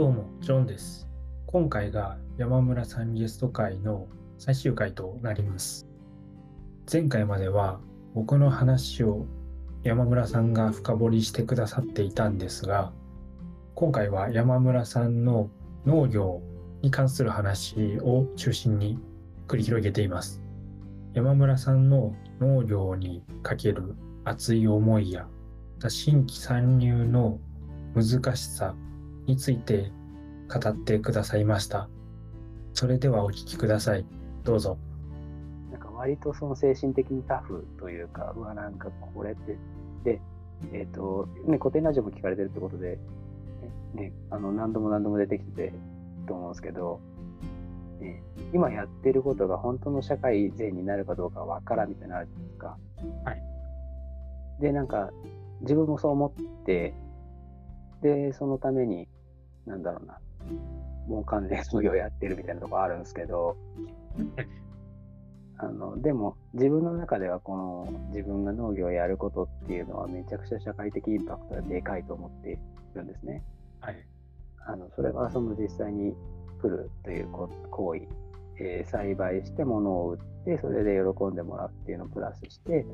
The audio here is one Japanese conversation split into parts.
どうも、ジョンです。今回が山村さんゲスト会の最終回となります。前回までは僕の話を山村さんが深掘りしてくださっていたんですが、今回は山村さんの農業に関する話を中心に繰り広げています。山村さんの農業にかける熱い思いや新規参入の難しさについて語ってくださいました。それではお聞きください。どうぞ。なんか割とその精神的にタフというか、うわ、なんかこれって、で、えっ、と、ね、古典ラジオも聞かれてるってことで、ね、ねあの何度も何度も出てきててと思うんですけど、ね、今やってることが本当の社会善になるかどうかわからんみたいなのあるじゃないですか。はい。で、なんか自分もそう思って、で、そのために、なんだろうな、もう関連農業やってるみたいなとこあるんですけど、あのでも自分の中ではこの自分が農業をやることっていうのはめちゃくちゃ社会的インパクトがでかいと思っているんですね。はい。あのそれはその実際に来るというこ行為、えー栽培して物を売ってそれで喜んでもらうっていうのをプラスして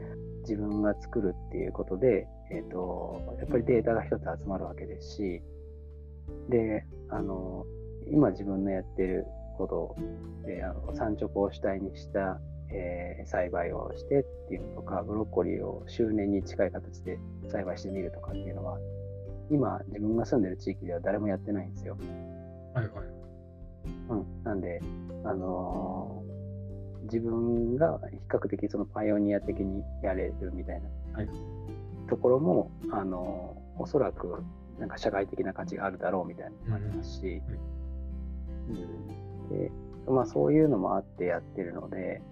自分が作るっていうことで、えー、とやっぱりデータが一つ集まるわけですしであの今自分のやってることであの産直を主体にした、えー栽培をしてっていうのとかブロッコリーを周年に近い形で栽培してみるとかっていうのは今自分が住んでる地域では誰もやってないんですよ。はいはい。うん、なんで、あのー自分が比較的そのパイオニア的にやれるみたいな、はいところも、あのーおそらくなんか社会的な価値があるだろうみたいなのもありますし、うん。でまあ、そういうのもあってやってるので、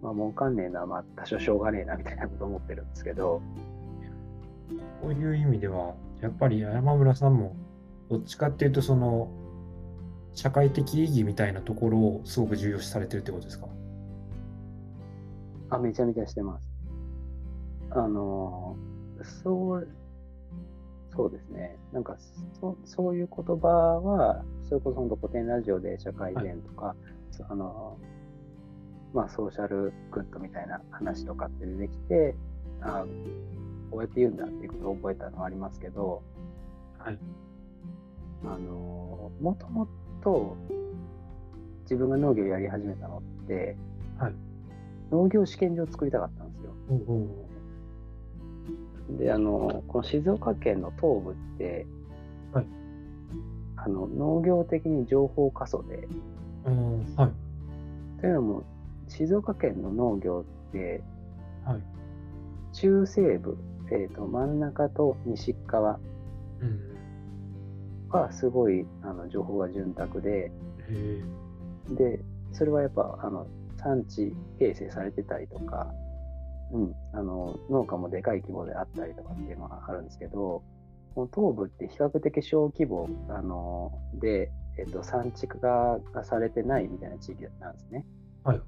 まあ、儲かんねえのはまあ多少しょうがねえなみたいなこと思ってるんですけど、こういう意味では、やっぱり山村さんも、どっちかっていうと、その、社会的意義みたいなところをすごく重要視されてるってことですか？あ、めちゃめちゃしてます。あのーそう、そうですね。なんか、そそういう言葉は、それこそ本当古典ラジオで社会善とか、そあのーまあ、ソーシャルグッドみたいな話とかって出てきて、あこうやって言うんだっていうことを覚えたのはありますけど、はい。あのーもともと自分が農業をやり始めたのって、はい農業試験場を作りたかったんですよ。おおであのこの静岡県の東部って、はいあの農業的に情報過疎でうん、はい。というのも静岡県の農業ってはい。中西部、えー、と真ん中と西側うん。はすごいあの情報が潤沢で。でそれはやっぱあの産地形成されてたりとか、うん、あの農家もでかい規模であったりとかっていうのがあるんですけどこの東部って比較的小規模あので、えっと、産地化がされてないみたいな地域なんですね。はいはい。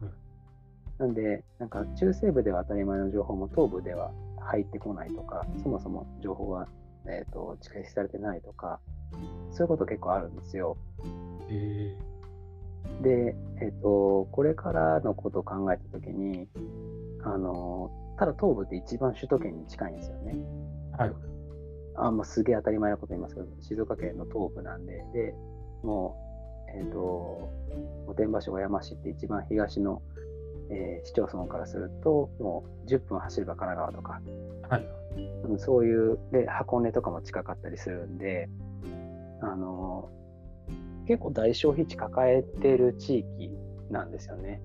なんでなんか中西部では当たり前の情報も東部では入ってこないとかそもそも情報が、えっと蓄積されてないとかそういうこと結構あるんですよ。へえ。で、えっと、これからのことを考えたときに、あの、ただ東部って一番首都圏に近いんですよね。はい。あまあ、すげえ当たり前なこと言いますけど、静岡県の東部なんで、で、もう、えっ、と、御殿場市小山市って一番東の、えー市町村からすると、もう10分走れば神奈川とか、はい。うんそういう、で、箱根とかも近かったりするんで、あの、結構大消費地抱えてる地域なんですよね。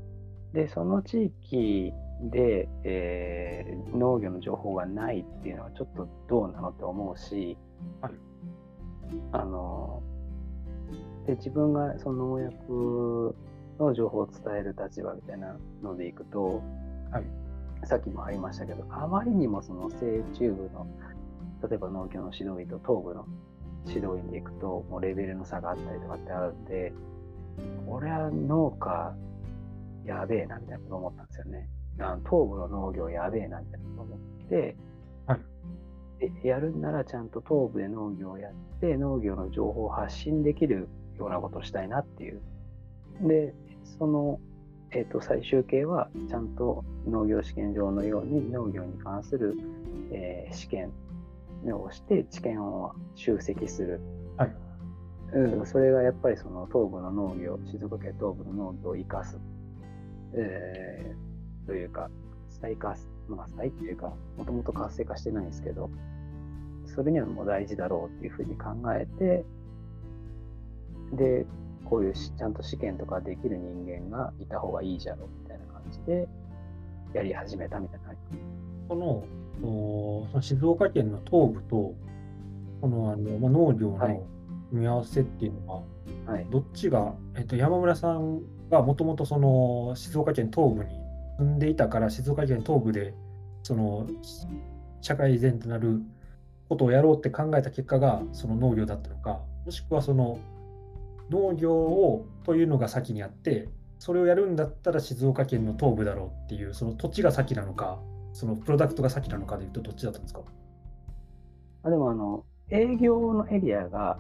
で、その地域で、えー農業の情報がないっていうのはちょっとどうなのって思うし、はい。あの、で、自分がその農薬の情報を伝える立場みたいなのでいくと、はい。さっきもありましたけど、あまりにもその西中部の、例えば農協の指導員と東部の指導員でいくと、もうレベルの差があったりとかってあるんで、これは農家やべえなみたいなこと思ったんですよね。あの東部の農業やべえなみたいなこと思って、はいででやるんならちゃんと東部で農業をやって農業の情報を発信できるようなことをしたいなっていう。で、その、えー、と最終形はちゃんと農業試験場のように農業に関する、えー試験をして知見を集積する。はいうん、それがやっぱりその東部の農業、静岡県東部の農業を生かす、えーというか、再活、まあ再っていうか、もともと活性化してないんですけど、それにはもう大事だろうっていうふうに考えて、で、こういうしちゃんと試験とかできる人間がいた方がいいじゃろうみたいな感じで、やり始めたみたいな。このおその静岡県の東部とこのあの、まあ、農業はいの組み合わせっていうのは、はい。どっちが、えっと、山村さんがもともとその静岡県東部に住んでいたから静岡県東部でその社会依然となることをやろうって考えた結果がその農業だったのかもしくはその農業をというのが先にあってそれをやるんだったら静岡県の東部だろうっていうその土地が先なのかそのプロダクトが先なのかでいうとどっちだったんですか？あでもあの、営業のエリアが、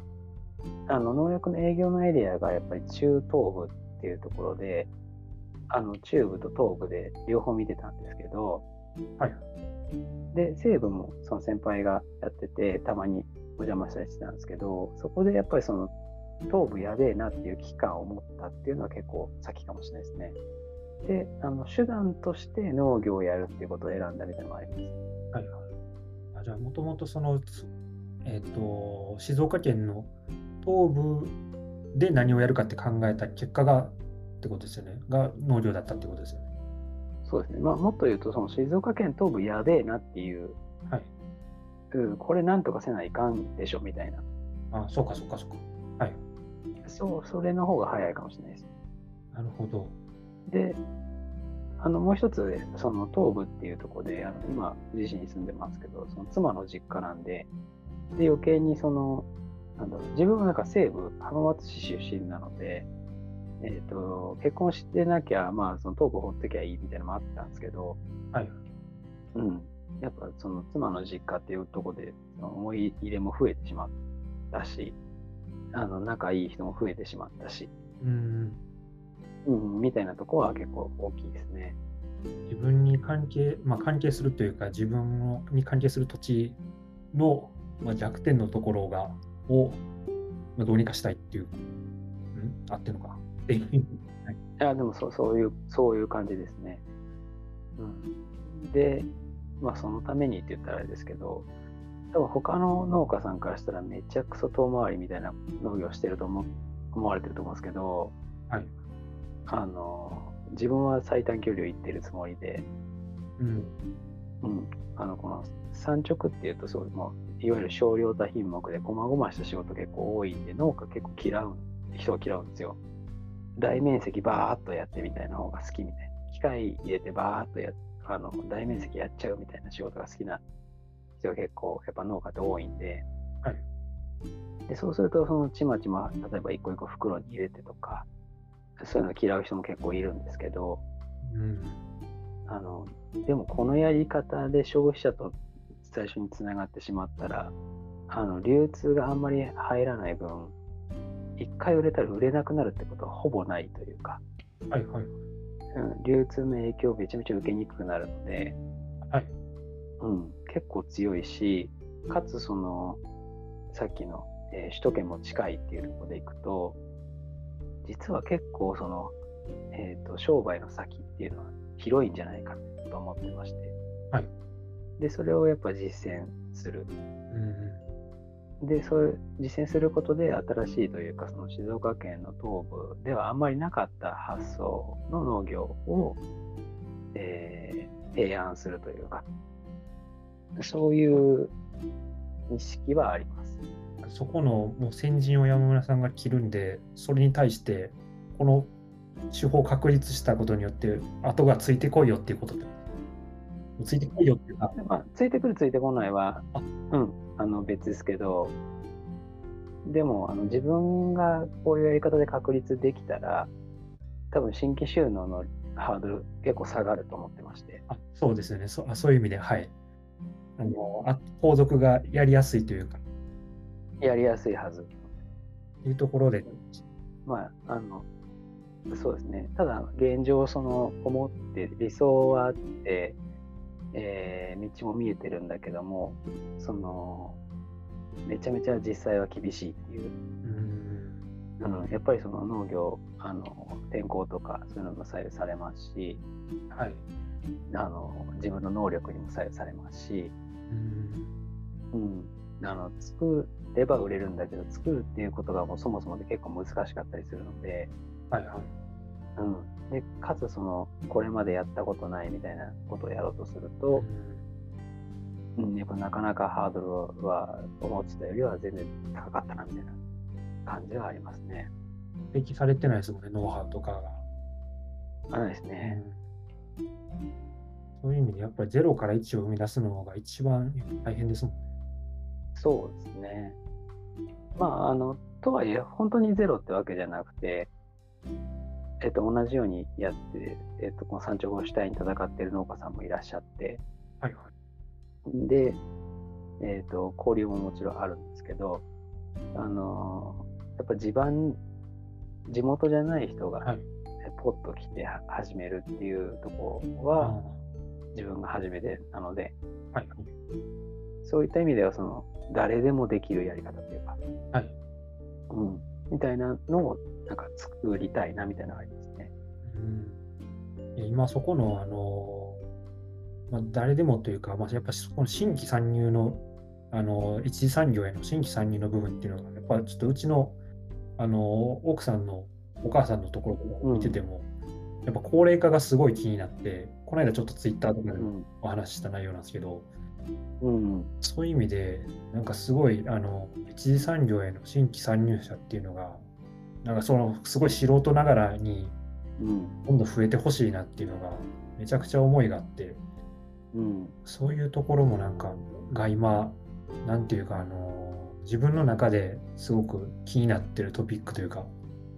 あの農薬の営業のエリアがやっぱり中東部っていうところで、あの中部と東部で両方見てたんですけど、はいで、西部もその先輩がやってて、たまにお邪魔したりしてたんですけど、そこでやっぱりその東部やべえなっていう危機感を持ったっていうのは結構先かもしれないですね。で、あの手段として農業をやるっていうことを選んだみたいなのがあります。はいはい。あじゃあ、もともとその、つえっ、と、静岡県の東部で何をやるかって考えた結果がってことですよね。が農業だったってことですよね。そうですね。まあ、もっと言うと、その静岡県東部やべえなっていう、はい。うん、これなんとかせないかんでしょみたいな。あ、そうかそうかそうか。はい。そう、それの方が早いかもしれないです。なるほど。で、あの、もう一つ、その東部っていうところで、あの今、自身に住んでますけど、その妻の実家なんで、で、余計にその、なんだろう、自分はなんか西部、浜松市出身なので、えっ、と、結婚してなきゃ、まあ、その東部放ってきゃいいみたいなのもあったんですけど、はい。うん。やっぱその妻の実家っていうところで思い入れも増えてしまったし、あの仲いい人も増えてしまったし、うん。うん、みたいなところは結構大きいですね。自分に関係、まあ、関係するというか、自分のに関係する土地の、まあ、弱点のところが、を、まあ、どうにかしたいっていう、うん、あってるのか。っていういや、でもそうそういう、そういう感じですね。うん。で、まあそのためにって言ったらあれですけど、多分他の農家さんからしたらめちゃくそ遠回りみたいな農業してると思思われてると思うんですけど、はい。あの、自分は最短距離を行ってるつもりで、うん。うん、あのこの産直っていうとそうもういわゆる少量多品目で細々した仕事結構多いんで農家結構嫌う人が嫌うんですよ。大面積バーっとやってみたいな方が好きみたいな。機械入れてバーっとやあの大面積やっちゃうみたいな仕事が好きな人が結構やっぱ農家って多いんで,、はい。でそうするとそのちまちま例えば一個一個袋に入れてとかそういうの嫌う人も結構いるんですけど、うん。あのでもこのやり方で消費者と最初につながってしまったらあの流通があんまり入らない分一回売れたら売れなくなるってことはほぼないというか、はいはい。うん、流通の影響をめちゃめちゃ受けにくくなるので、はい。うん、結構強いしかつそのさっきの、えー首都圏も近いっていうところでいくと実は結構その、えー、と商売の先っていうのは広いんじゃないかと思ってまして、はいでそれをやっぱ実践するうん。でそういう実践することで新しいというかその静岡県の東部ではあんまりなかった発想の農業を、えー提案するというかそういう意識はあります。そこのもう先陣を山村さんが切るんで、それに対して、この手法を確立したことによって、後がついてこいよっていうことで。ついてこいよってまあ、ついてくるついてこないはあ、うん、あの別ですけど、でもあの自分がこういうやり方で確立できたら、多分新規収納のハードル結構下がると思ってまして、あそうですよねそあ。そういう意味で、はい。あのあ後続がやりやすいというか、やりやすいはず。いうところで、まあ、あの、そうですね。ただ、現状、その、思って、理想はあって、えー道も見えてるんだけども、その、めちゃめちゃ実際は厳しいっていう。うん、うん、やっぱりその農業、あの、天候とか、そういうのも左右されますし、はい。あの、自分の能力にも左右されますし、うん、うん、あの作れば売れるんだけど作るっていうことがもうそもそもで結構難しかったりするので,、はいはい。うん、でかつそのこれまでやったことないみたいなことをやろうとすると、うん、やっぱなかなかハードルは思ってたよりは全然高かったなみたいな感じはありますね。提起されてないですもんね、ノウハウとかが。あないですね。そういう意味で、やっぱり0から1を生み出すのが一番大変ですもんね。そうですね。まあ、あの、とはいえ、本当にゼロってわけじゃなくて、えっと、同じようにやって、えっと、この山頂シュタイン戦っている農家さんもいらっしゃって、はいはい。で、えっと、交流ももちろんあるんですけど、あの、やっぱ地盤、地元じゃない人が、はいえポッと来ては始めるっていうとこは、自分が初めてなので、はいはい。そういった意味では、その、誰でもできるやり方というか、はい。うん、みたいなのをなんか作りたいなみたいなのがありますね。うん。今そこの、あのまあ、誰でもというか、まあ、やっぱそこの新規参入の、あの一次産業への新規参入の部分っていうのが、やっぱちょっとうちの、あの奥さんのお母さんのところを見てても、やっぱ高齢化がすごい気になって、この間ちょっとツイッターとかでもうん。お話しした内容なんですけど、うん。そういう意味で、なんかすごい、あの、一次産業への新規参入者っていうのが、なんかその、すごい素人ながらに、うんどんどん増えてほしいなっていうのが、めちゃくちゃ思いがあって、うんそういうところもなんか、が今、なんていうか、あの、自分の中ですごく気になってるトピックというか、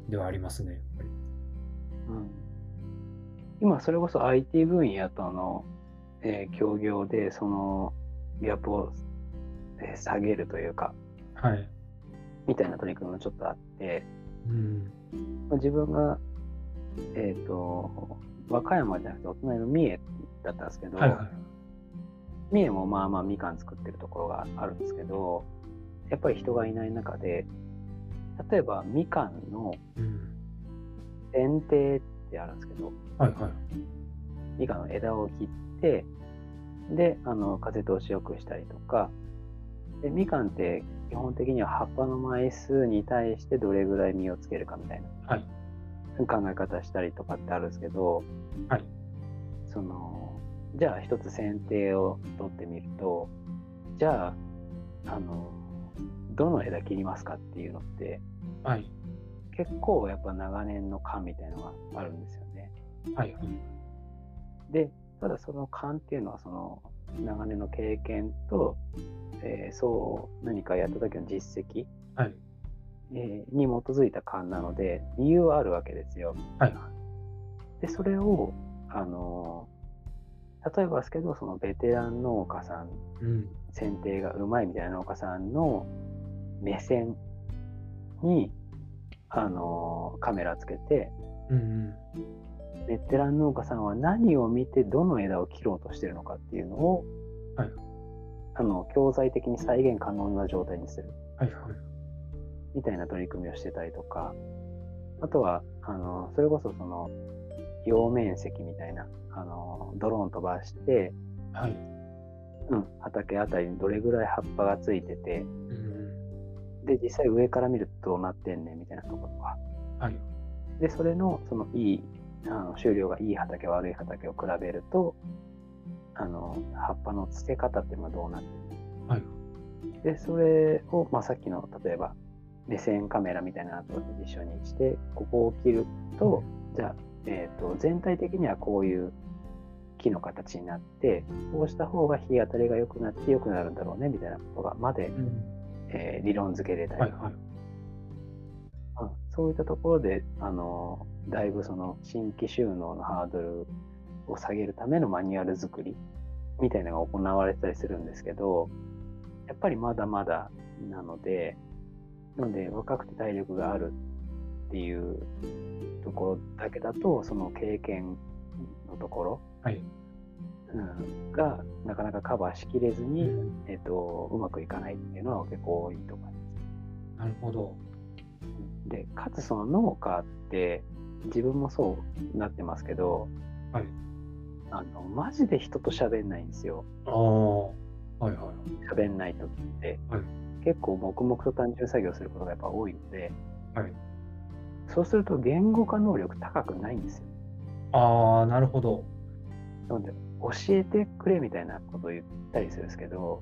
ではありますね、やっぱり。うん今それこそ IT 分野との、えー協業でそのギャップを、えー下げるというかはい。みたいな取り組みもちょっとあって、うん。まあ自分がえっ、と和歌山じゃなくてお隣の三重だったんですけど、はいはい。三重もまあまあみかん作ってるところがあるんですけどやっぱり人がいない中で例えばみかんのうん。剪定ってあるんですけどはいはい。みかんの枝を切ってであの風通しよくしたりとかでみかんって基本的には葉っぱの枚数に対してどれぐらい実をつけるかみたいなはい。考え方したりとかってあるんですけど、はいそのじゃあ一つ剪定を取ってみるとじゃああのどの枝切りますかっていうのってはい。結構やっぱ長年の勘みたいなのがあるんですよね。はいはい。でただその勘っていうのはその長年の経験と、えーそう何かやった時の実績、はい。えーに基づいた勘なので理由はあるわけですよ。はいはでそれをあの例えばですけどそのベテラン農家さんい。うん。剪定がうまいみたいな農家さんの目線にあのカメラつけてうんうん。ベテラン農家さんは何を見てどの枝を切ろうとしてるのかっていうのを、はいあの教材的に再現可能な状態にするはいはい。みたいな取り組みをしてたりとかあとはあのそれこそその葉面積みたいなあのドローン飛ばして、はい。うん、畑あたりにどれぐらい葉っぱがついててうん。で実際上から見るとどうなってんねんみたいなところとかはい。でそれのそのいいあの収量がいい畑悪い畑を比べるとあの葉っぱの付け方っていうのがどうなってるはい。でそれを、まあ、さっきの例えば目線カメラみたいなのと一緒にしてここを切るとじゃあ、えー、と全体的にはこういう木の形になってこうした方が日当たりが良くなって良くなるんだろうねみたいなことがまで、うん。えー理論付けれたりはいはい。うんそういったところで、あの、だいぶその新規収納のハードルを下げるためのマニュアル作りみたいなのが行われてたりするんですけど、やっぱりまだまだなので、なので若くて体力があるっていうところだけだと、その経験のところ、はい。うん、がなかなかカバーしきれずに、えっとうまくいかないっていうのは結構多いと思います。なるほど。でかつその農家って自分もそうなってますけど、はいあのマジで人と喋んないんですよああ。はいはい。喋んない時って、はい結構黙々と単純作業することがやっぱ多いので、はいそうすると言語化能力高くないんですよああ、なるほど。なので教えてくれみたいなことを言ったりするんですけど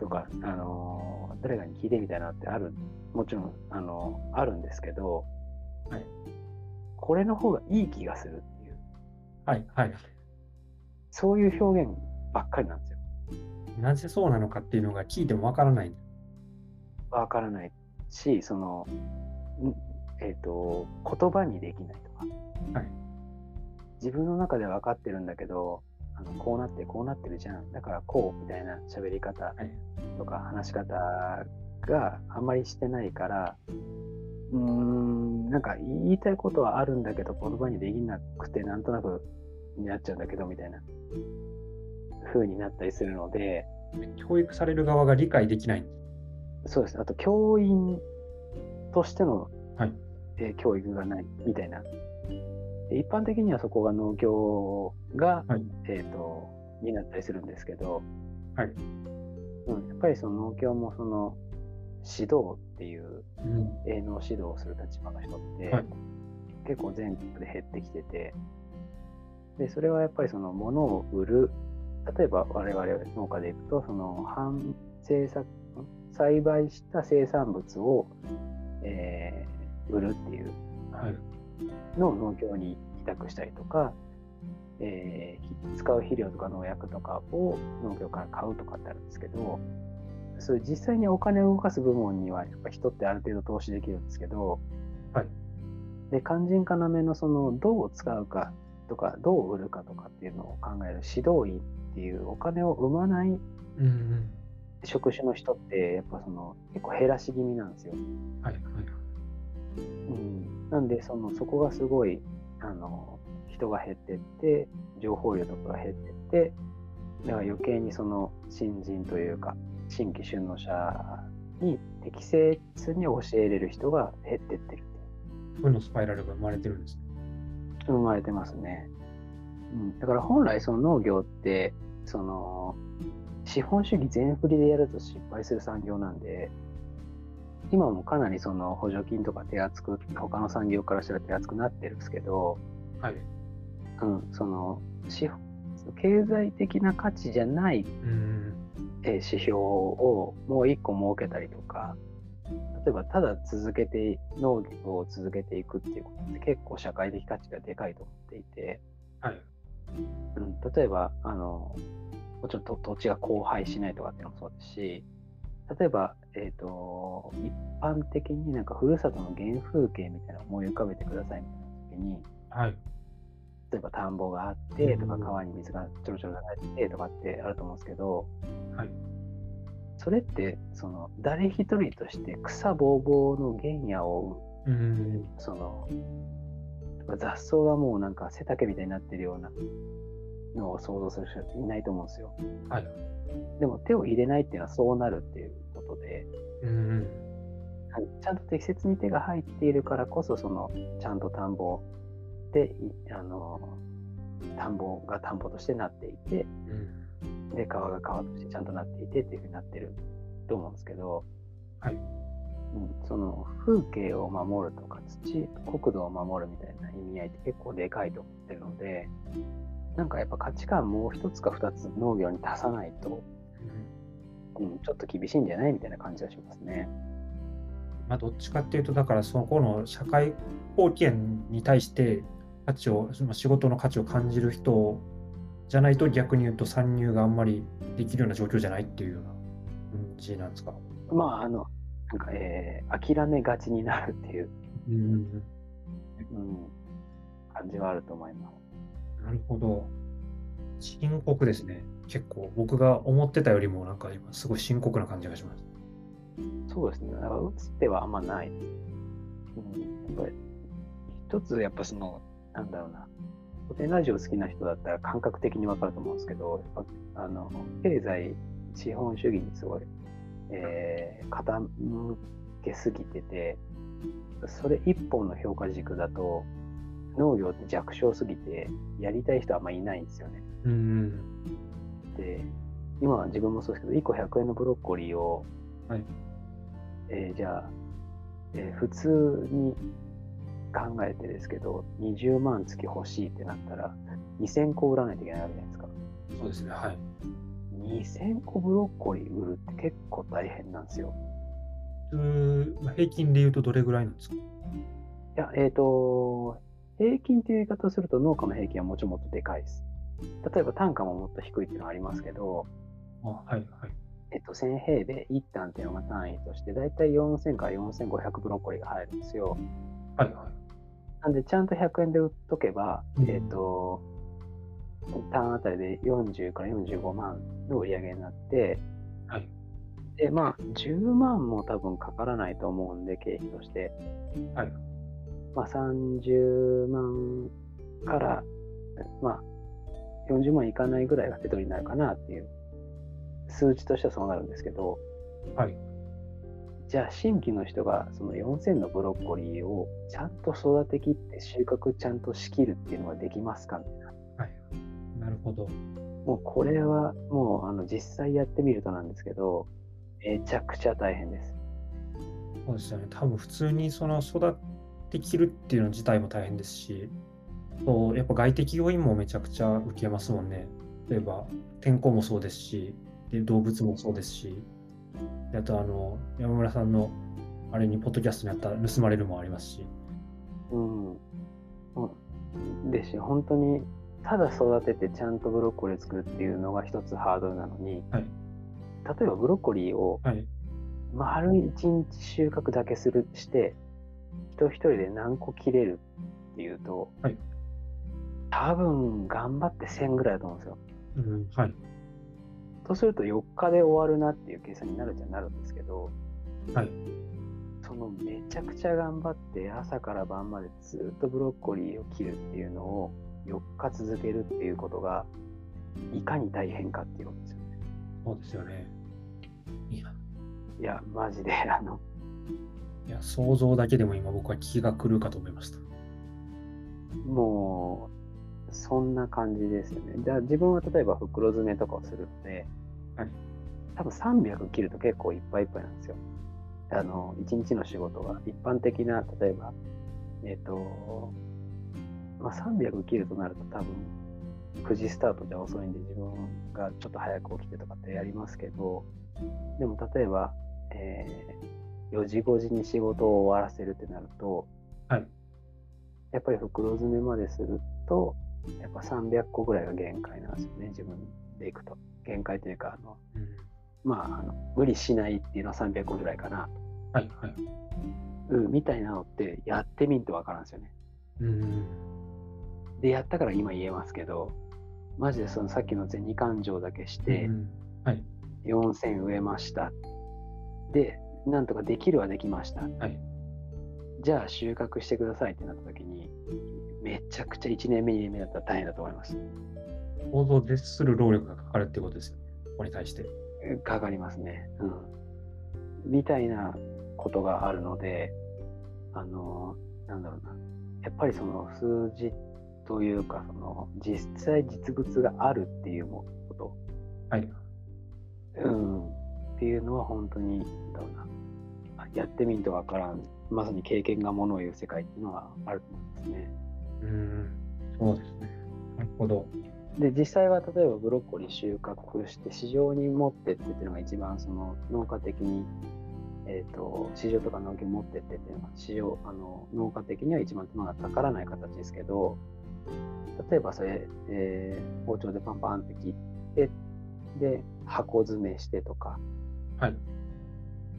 とか、あの誰かに聞いてみたいなってあるもちろん、あのあるんですけど、はいこれの方がいい気がするっていうはいはい。そういう表現ばっかりなんですよ。なぜそうなのかっていうのが聞いてもわからない。わからないし、その、んえっ、と、言葉にできないとか。はい自分の中で分かってるんだけど、あのこうなってこうなってるじゃん。だからこうみたいな喋り方いとか話し方があんまりしてないから、うーん、なんか言いたいことはあるんだけど言葉にできなくてなんとなくになっちゃうんだけどみたいな風になったりするので、教育される側が理解できない。そうです。あと、教員としての、はいえー教育がないみたいな。で一般的にはそこが農協が、はいえっ、と、になったりするんですけど、はいうん、やっぱりその農協もその指導っていううん。営農指導をする立場の人って、はい結構全国で減ってきてて、で、それはやっぱりその物を売る、例えば我々農家でいくと、その販生作、栽培した生産物を、えー売るっていうはい。のを農協に委託したりとか、えーひ使う肥料とか農薬とかを農協から買うとかってあるんですけど、そういう実際にお金を動かす部門にはやっぱ人ってある程度投資できるんですけど、はいで肝心要のそのどう使うかとかどう売るかとかっていうのを考える指導員っていうお金を生まない。職種の人ってやっぱその結構減らし気味なんですよ。はいはい。うん、なんでそのそこがすごいあの人が減ってって情報量とかが減ってってだから余計にその新人というか新規就農者に適切に教えれる人が減ってってる負のスパイラルが生まれてるんですね。生まれてますね、うん、だから本来その農業ってその資本主義全振りでやると失敗する産業なんで今もかなりその補助金とか手厚く他の産業からしたら手厚くなってるんですけど、はい。うん、その経済的な価値じゃない、うん。えー指標をもう一個設けたりとか例えばただ続けて農業を続けていくっていうことって結構社会的価値がでかいと思っていて、はい。うん、例えばあのもちろんと土地が荒廃しないとかっていうのもそうですし例えば、えー、と一般的になんかふるさとの原風景みたいな思い浮かべてくださいみたいな時にはい。例えば田んぼがあってとかうん。川に水がちょろちょろ流れててとかってあると思うんですけど、はいそれってその誰一人として草ぼうぼうの原野をうん。その雑草がもうなんか背丈みたいになってるようなのを想像する人いないと思うんですよ。はい。でも手を入れないっていうのはそうなるっていうことでうん。ちゃんと適切に手が入っているからこそそのちゃんと田んぼでいあの田んぼが田んぼとしてなっていてうん。で川が川としてちゃんとなっていてっていうふうになってると思うんですけど、はい。うん、その風景を守るとか土国土を守るみたいな意味合いって結構でかいと思ってるのでなんかやっぱ価値観もう一つか二つ農業に足さないと、うん、ちょっと厳しいんじゃないみたいな感じがしますね。まあ、どっちかっていうと、だからそこの社会貢献に対して価値を、仕事の価値を感じる人じゃないと逆に言うと参入があんまりできるような状況じゃないっていうような感じなんですか？まああのなんか、えー諦めがちになるっていう、うん。うん、感じはあると思います。なるほど。深刻ですね。結構僕が思ってたよりもなんか今すごい深刻な感じがします。そうですね。だから打つ手はあんまない。うん、やっぱり一つやっぱその、なんだろうな、古典ラジオ好きな人だったら感覚的にわかると思うんですけど、やっぱあの経済、資本主義にすごい、えー、傾けすぎてて、それ一本の評価軸だと、農業って弱小すぎて、やりたい人はあんまりいないんですよね。うん。で、今は自分もそうですけど、1個100円のブロッコリーを、はい。えーじゃあ、えー普通に考えてですけど、20万月欲しいってなったら、2000個売らないといけないわけじゃないですか。そうですね。はい。2000個ブロッコリー売るって結構大変なんですよ。普通まあ平均で言うとどれぐらいなんですか？いや、えっ、と、平均っていう言い方をすると農家の平均はもちろんもっとでかいです。例えば単価ももっと低いっていうのはありますけど、あはいはい。えっと、1000平米1単っていうのが単位として、だいたい4000から4500ブロッコリーが入るんですよ。はいはい。なんで、ちゃんと100円で売っとけば、うんえっ、と、単あたりで40から45万の売り上げになって、はい。で、まあ、10万も多分かからないと思うんで、経費として。はい。まあ、30万から、まあ、40万いかないぐらいが手取りになるかなっていう、数値としてはそうなるんですけど、はい。じゃあ新規の人がその4000のブロッコリーをちゃんと育てきって収穫ちゃんとしきるっていうのができますかみたいな。はい。なるほど。もうこれはもうあの実際やってみるとなんですけど、めちゃくちゃ大変です。そうですよね。多分普通にその育ってきるっていうの自体も大変ですし、そうやっぱ外的要因もめちゃくちゃ受けますもんね。例えば天候もそうですし、で動物もそうですし、であとあの山村さんのあれにポッドキャストにあった盗まれるもありますし、うん。うんですし、本当にただ育ててちゃんとブロッコリーを作るっていうのが一つハードルなのに、はい例えばブロッコリーをはい。丸一日収穫だけするして、人一人で何個切れるっていうと、はい多分頑張って1000ぐらいだと思うんですよ。うん、はい。とすると4日で終わるなっていう計算になるじゃなるんですけど、はい。そのめちゃくちゃ頑張って朝から晩までずっとブロッコリーを切るっていうのを4日続けるっていうことがいかに大変かっていうことですよね。そうですよね。いや、いや、マジで、あの、いや想像だけでも今僕は気が狂うかと思いました。もう、そんな感じですよね。じゃあ自分は例えば袋詰めとかをするので、はい多分300切ると結構いっぱいいっぱいなんですよ。あの、一日の仕事が。一般的な、例えば、えっ、と、まあ、300切るとなると多分、9時スタートじゃ遅いんで自分がちょっと早く起きてとかってやりますけど、でも例えば、えー4時5時に仕事を終わらせるってなると、はいやっぱり袋詰めまですると、やっぱ300個ぐらいが限界なんですよね、自分でいくと。限界というか、あのうん、まああの、無理しないっていうのは300個ぐらいかな、はいはい。うん、みたいなのってやってみんとわからんですよね。うん、で、やったから今言えますけど、マジでそのさっきの銭勘定だけしてう、んはい。4000植えました。で、なんとかできるはできました。はいじゃあ収穫してくださいってなった時に、めちゃくちゃ1年目、2年目だったら大変だと思います。想像絶する労力がかかるってことですよね。ここに対して。かかりますね。うん。みたいなことがあるので、あの、なんだろうな。やっぱりその数字というか、その実際実物があるっていうもこと、はい。うん、っていうのは本当に、だろうな。やってみんとわからん、まさに経験がものを言う世界っていうのはあると思いますね。うん、そうですね。なるほど。で実際は例えばブロッコリー収穫して市場に持ってってっていうのが一番その農家的に、えー、と市場とか農業に持ってってっていうのが市場あの農家的には一番手間がかからない形ですけど例えばそれ、えー包丁でパンパンって切ってで箱詰めしてとかはい。っ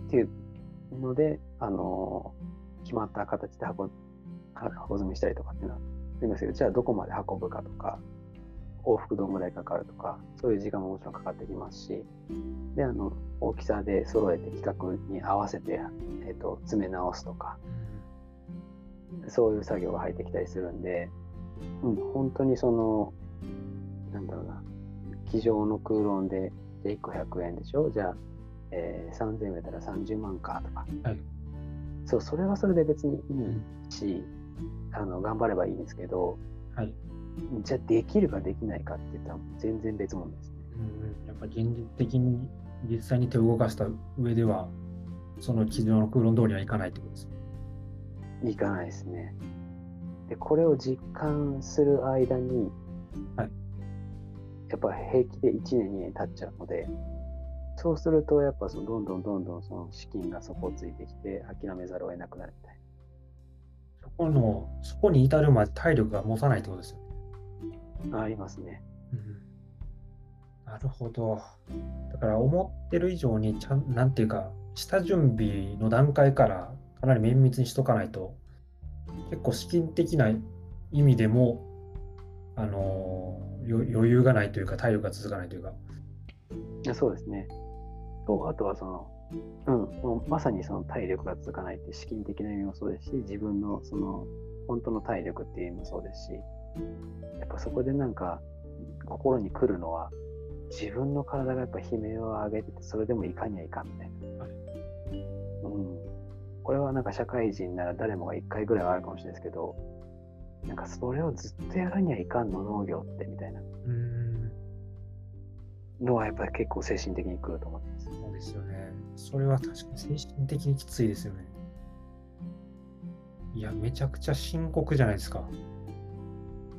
ていうのであの決まった形で箱箱詰めしたりとかっていうのはありますけどじゃあどこまで運ぶかとか往復どんぐらいかかるとか、そういう時間ももちろんかかってきますし、で、あの、大きさで揃えて規格に合わせて、えっ、と、詰め直すとか、そういう作業が入ってきたりするんで、うん、本当にその、なんだろうな、机上の空論で、じゃあ1個100円でしょ？じゃあ、えー、3000円だったら30万かとか、はい。そう、それはそれで別にいいし、あの頑張ればいいんですけど、はい。じゃあできるかできないかって言ったら全然別物ですね。うんやっぱ現実的に実際に手を動かした上では、その基準の空論通りはいかないってことです。いかないですね。で、これを実感する間に、はいやっぱ平気で1年、2年経っちゃうので、そうすると、やっぱそのどんどんどんどんその資金が底をついてきて、諦めざるを得なくなるみたいそこの、そこに至るまで体力が持たないってことですよ。ありますね。なるほど。だから思ってる以上にちゃん、なんていうか、下準備の段階からかなり綿密にしとかないと、結構資金的な意味でも、あの余裕がないというか、体力が続かないというか。いやそうですね。と、あとはその、うん、もうまさにその体力が続かないって資金的な意味もそうですし、自分のその本当の体力っていう意味もそうですし、やっぱそこでなんか心に来るのは、自分の体がやっぱ悲鳴を上げてて、それでもいかにはいかんみたいな。はいうん。これはなんか社会人なら誰もが1回ぐらいはあるかもしれないですけど、なんかそれをずっとやらにはいかんの農業ってみたいなうん、のはやっぱり結構精神的に来ると思います。そうですよね。それは確かに精神的にきついですよね。いや、めちゃくちゃ深刻じゃないですか。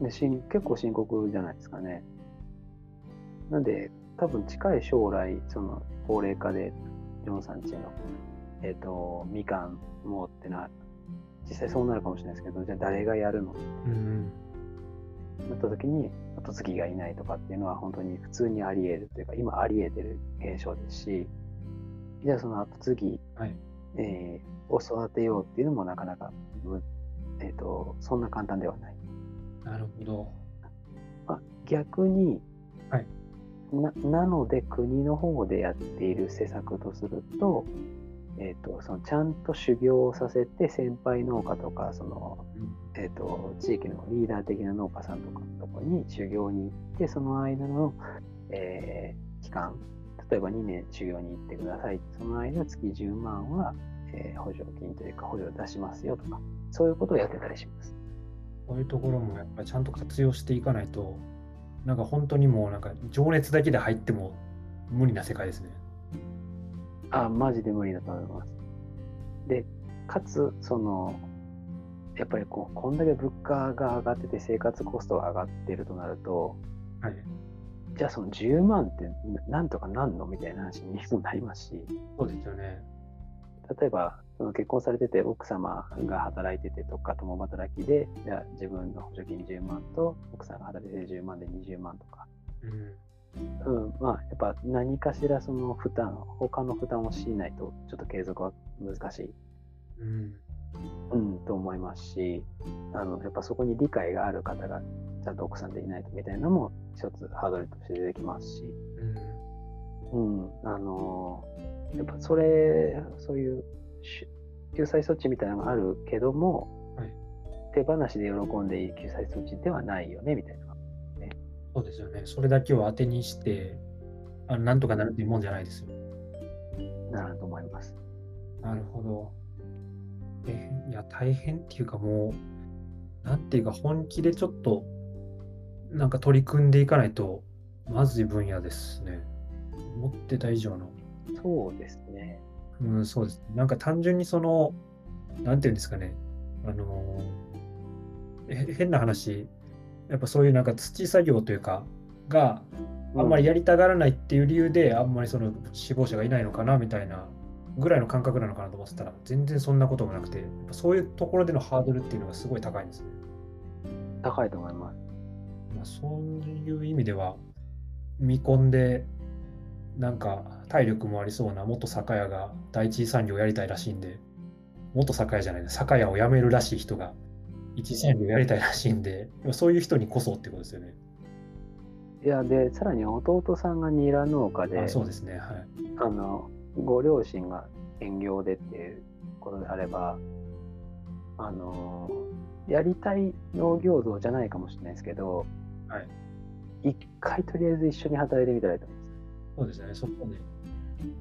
でしん結構深刻じゃないですかね。なんで、多分近い将来、その高齢化で、ジョンさんちの、えっ、と、みかんもってのは、実際そうなるかもしれないですけど、じゃあ誰がやるの？なった時に、後継ぎがいないとかっていうのは本当に普通にあり得るというか、今あり得てる現象ですし、じゃあその後継ぎ、はいえーを育てようっていうのもなかなか、むえっ、と、そんな簡単ではない。なるほど。まあ、逆に、はいななので国の方でやっている施策とすると,、えー、とそのちゃんと修行をさせて先輩農家とかその、えー、と地域のリーダー的な農家さんとかのところに修行に行ってその間の、えー期間例えば2年修行に行ってくださいその間月10万は、えー補助金というか補助を出しますよとかそういうことをやってたりします。こういうところもやっぱりちゃんと活用していかないと、なんか本当にもうなんか情熱だけで入っても無理な世界ですね。あ、マジで無理だと思います。で、かつ、その、やっぱりこう、こんだけ物価が上がってて生活コストが上がってるとなると、はい。じゃあその10万ってななんとかなんのみたいな話にもなりますし、そうですよね。例えば、その結婚されてて奥様が働いててとか共働きで、じゃあ自分の補助金10万と奥さんが働いてて10万で20万とか、うん。うん、まあやっぱ何かしらその負担、他の負担をしないとちょっと継続は難しいうん。うん、と思いますし、あのやっぱそこに理解がある方がちゃんと奥さんでいないとみたいなのも一つハードルとして出てきますし、うん。うん、あのやっぱそれ、そういうし救済措置みたいなのがあるけども、はい手放しで喜んでいい救済措置ではないよねみたいな。そうですよね。それだけを当てにして、あなんとかなるっていうもんじゃないですよ。なると思います。なるほど。えいや、大変っていうかもう、なんていうか本気でちょっと、なんか取り組んでいかないと、まずい分野ですね。思ってた以上の。そうですね。うん、そうです。なんか単純にその、なんていうんですかね、あのーへ変な話、やっぱそういうなんか土作業というか、があんまりやりたがらないっていう理由で、あんまりその死亡者がいないのかなみたいなぐらいの感覚なのかなと思ってたら、全然そんなこともなくて、そういうところでのハードルっていうのがすごい高いんですね。高いと思います。まあ、そういう意味では、見込んで、なんか体力もありそうな元酒屋が第一次産業やりたいらしいんで、元酒屋じゃないな、酒屋を辞めるらしい人が一次産業やりたいらしいんで、そういう人にこそってことですよね。いや、で、さらに弟さんがニラ農家で、あそうですね。はい。あの、ご両親が兼業でっていうことであれば、あの、やりたい農業像じゃないかもしれないですけど、はい。一回とりあえず一緒に働いてみたらいいと思います。そうですね。そこ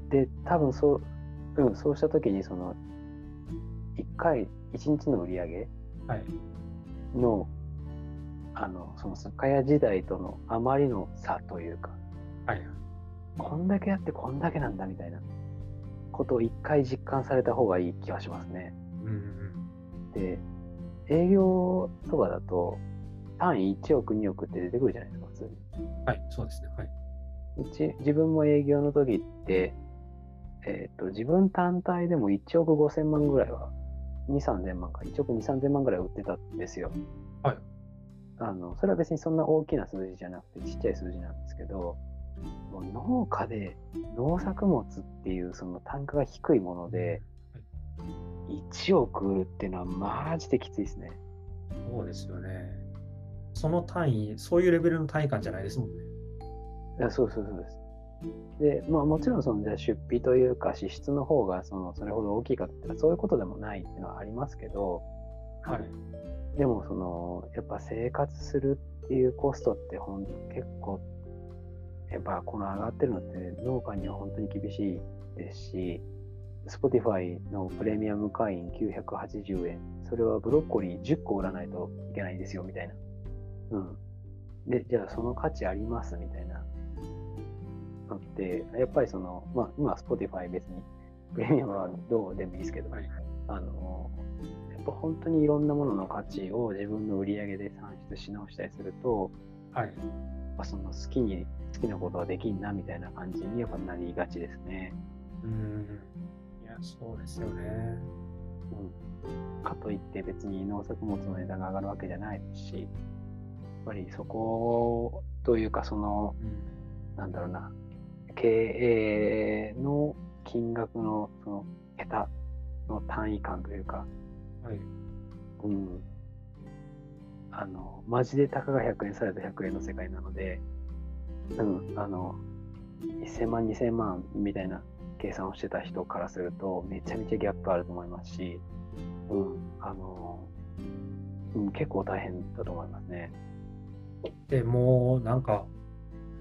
で、で。多分そう、うん、そうした時に、その、一回、一日の売り上げはい。の、あの、その酒屋時代とのあまりの差というか、はい。こんだけやってこんだけなんだみたいなことを一回実感された方がいい気はしますね。うんうん。で、営業とかだと、単位1億、2億って出てくるじゃないですか、普通に。はい。そうですね。はい。うち自分も営業の時って、えっと自分単体でも1億5千万ぐらいは2、3千万か、1億2、3千万ぐらい売ってたんですよ。はい。あの、それは別にそんな大きな数字じゃなくてちっちゃい数字なんですけど、もう農家で農作物っていうその単価が低いもので、1億売るっていうのはマジできついですね。そうですよね。その単位、そういうレベルの単位感じゃないですもんね。いやそうそうそうです。で、まあもちろんそのじゃあ出費というか支出の方がそのそれほど大きいかって言ったらそういうことでもないっていうのはありますけど、はい。でもそのやっぱ生活するっていうコストってほん結構やっぱこの上がってるのって農家には本当に厳しいですし Spotify のプレミアム会員980円それはブロッコリー10個売らないといけないんですよみたいなうんでじゃあその価値ありますみたいなのってやっぱりそのまあ今 Spotify 別にプレミアムはどうでもいいですけど、はい。あのやっぱ本当にいろんなものの価値を自分の売り上げで算出し直したりすると、はい。その好きに好きなことはできんなみたいな感じにやっぱなりがちですね。うん。いや、そうですよね。うん、かといって別に農作物の値段が上がるわけじゃないですし、やっぱりそこというかそのうん。なんだろうな経営の金額のその桁の単位感というか、はい。うん。あの、マジでたかが100円された100円の世界なので、うん、あの、1000万、2000万みたいな計算をしてた人からすると、めちゃめちゃギャップあると思いますし、うん、あの、うん、結構大変だと思いますね。でもうなんか、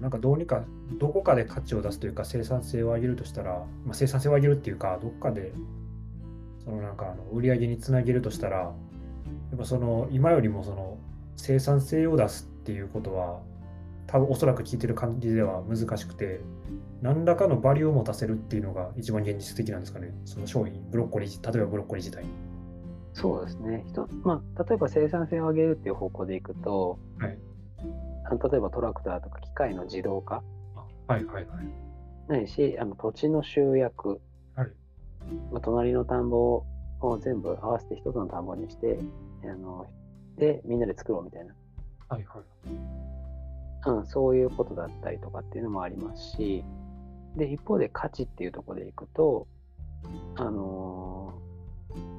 なんかどうにかどこかで価値を出すというか生産性を上げるとしたら、まあ、生産性を上げるっていうかどこかでそのなんかあの売り上げにつなげるとしたらやっぱその今よりもその生産性を出すっていうことは多分おそらく聞いてる感じでは難しくて何らかのバリューを持たせるっていうのが一番現実的なんですかねその商品ブロッコリー例えばブロッコリー自体に。そうですね。まあ、例えば生産性を上げるっていう方向でいくと、はい例えばトラクターとか機械の自動化、あはいはいはい。ないし、あの土地の集約、はいまあ、隣の田んぼを全部合わせて一つの田んぼにして、あので、みんなで作ろうみたいな、はいはい。うん、そういうことだったりとかっていうのもありますし、で、一方で価値っていうところでいくと、あのー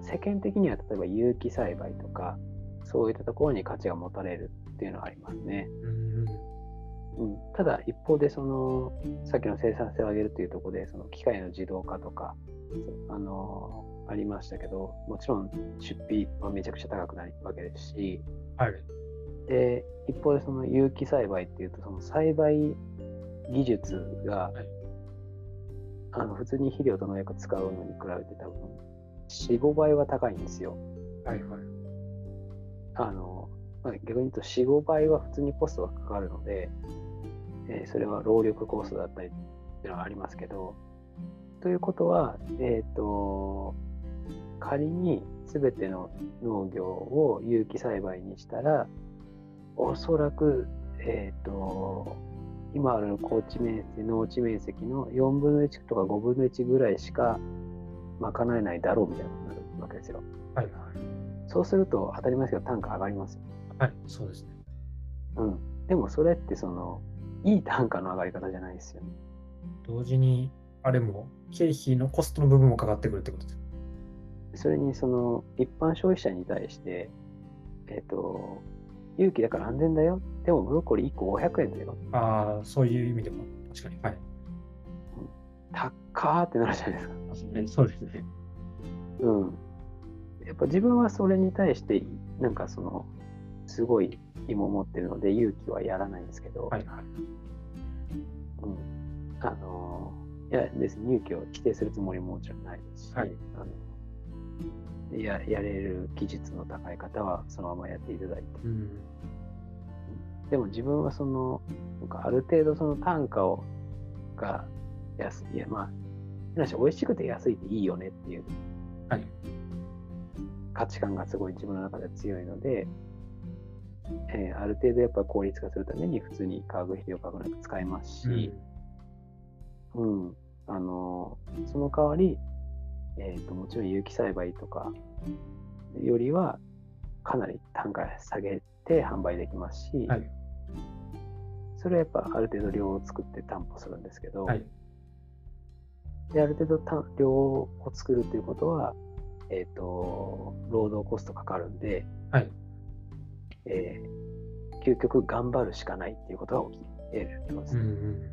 世間的には例えば有機栽培とか、そういったところに価値が持たれるっていうのはありますね。うんうん、ただ一方でそのさっきの生産性を上げるというところでその機械の自動化とかあのありましたけどもちろん出費はめちゃくちゃ高くなるわけですしはいで一方でその有機栽培っていうとその栽培技術が、はいあの普通に肥料と農薬使うのに比べて多分45倍は高いんですよ。はいはい。あの、まあ、逆に言うと4、5倍は普通にコストがかかるので、えーそれは労力コストだったりっていうのがありますけど、ということは、えっ、と、仮に全ての農業を有機栽培にしたら、おそらく、えっ、と、今ある高地面積、農地面積の4分の1とか5分の1ぐらいしか賄えないだろうみたいなことになるわけですよ。はいはい。そうすると当たり前ですけど単価上がりますよ。はい、そうですね。うん。でもそれってその、いい単価の上がり方じゃないですよね。同時に、あれも、経費のコストの部分もかかってくるってことです。それにその、一般消費者に対して、えっ、と、勇気だから安全だよ。でもブロッコリー1個500円だよ。ああ、そういう意味でも確かに。はい。高ーってなるじゃないですか。そうですね。うん。やっぱ自分はそれに対して、なんかその、すごい疑問を持ってるので、勇気はやらないんですけど、はいはい。うん。あのー、いや、別に勇気を否定するつもりももちろんないですし、はいあのややれる技術の高い方はそのままやっていただいて、うん。でも自分はその、なんかある程度その単価を、が安い、いやまあ、美味しくて安いっていいよねっていうはい。価値観がすごい自分の中で強いので、えーある程度やっぱ効率化するために普通に化学肥料価格なく使えますし、うん、あのーその代わり、えーと、もちろん有機栽培とかよりはかなり単価下げて販売できますし、はい。それはやっぱある程度量を作って担保するんですけど、はい。である程度た量を作るっていうことは、えっ、と、労働コストかかるんで、はい。えー究極頑張るしかないっていうことが起きてるってことですね。うんうん。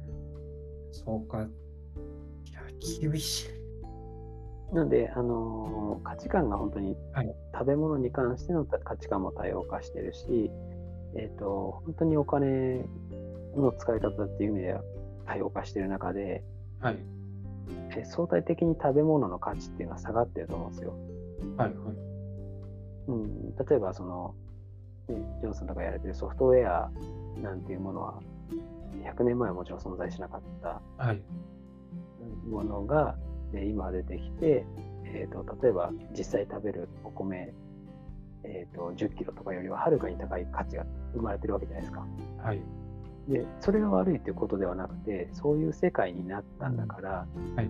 そうか。いや、厳しい。なので、あのー価値観が本当に、はい食べ物に関しての価値観も多様化してるし、えっ、と、本当にお金の使い方っていう意味では多様化してる中で、はい。え相対的に食べ物の価値っていうのは下がってると思うんですよ。はい。はい。うん、例えばその、ね、ジョンソンとかやられてるソフトウェアなんていうものは100年前はもちろん存在しなかったはい。ものがで今出てきて、えー、と例えば実際食べるお米、えー、と10キロとかよりははるかに高い価値が生まれてるわけじゃないですか。はい。でそれが悪いっていうことではなくてそういう世界になったんだから、はい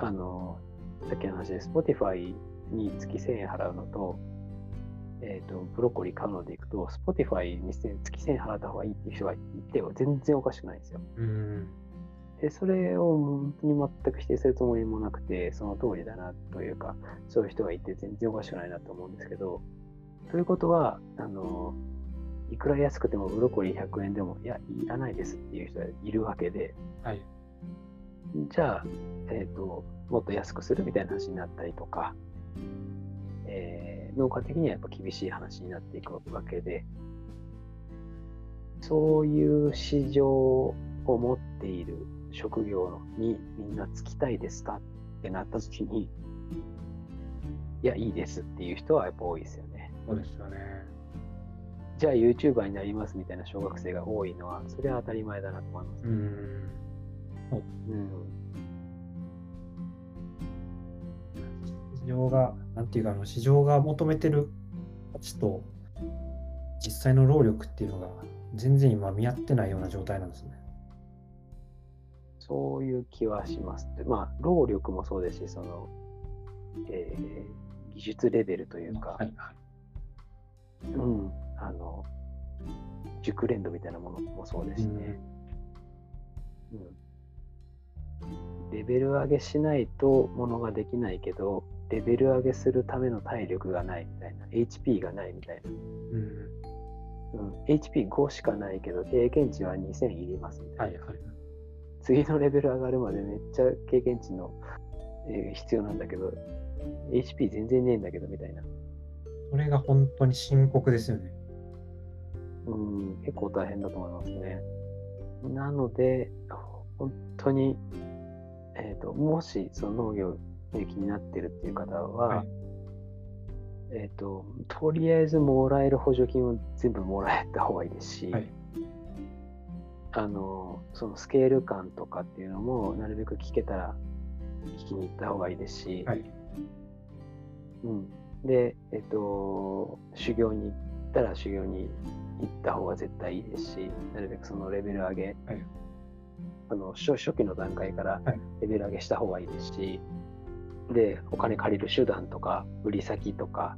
あのさっきの話で Spotify に月1000円払うのと,、えー、とブロッコリー買うのでいくと Spotify に月1000円払った方がいいっていう人がいては全然おかしくないんですよ。うん。でそれを本当に全く否定するつもりもなくてその通りだなというかそういう人がいて全然おかしくないなと思うんですけどということはあのいくら安くてもブロッコリー100円でもいやいらないですっていう人がいるわけではい。じゃあ、えー、ともっと安くするみたいな話になったりとか、えー農家的にはやっぱ厳しい話になっていくわけでそういう市場を持っている職業にみんな就きたいですかってなった時にいやいいですっていう人はやっぱ多いですよね。そうですよね。じゃあ YouTuber になりますみたいな小学生が多いのはそれは当たり前だなと思います。うん。うん市場が、なんていうか、あの市場が求めてる価値と、実際の労力っていうのが、全然今見合ってないような状態なんですね。そういう気はします。でまあ、労力もそうですし、その、えー技術レベルというか、はい。はい。うん、あの、熟練度みたいなものもそうですしね。うん。レベル上げしないとものができないけど、レベル上げするための体力がないみたいな、HP がないみたいな。うん。うん、HP5 しかないけど、経験値は2000いりますみたいな。はい。はい。次のレベル上がるまでめっちゃ経験値の、えー必要なんだけど、HP 全然ねえんだけどみたいな。それが本当に深刻ですよね。うん、結構大変だと思いますね。なので、本当に、えっ、と、もしその農業で気になってるっていう方は、はい。えっ、と、とりあえずもらえる補助金を全部もらえた方がいいですし、はい。あの、そのスケール感とかっていうのも、なるべく聞けたら聞きに行った方がいいですし、はい。うん。で、えっ、と、修行に行ったら修行に行った方が絶対いいですし、なるべくそのレベル上げ、はい。あの初初期の段階からはい。レベル上げした方がいいですし、で、お金借りる手段とか、売り先とか、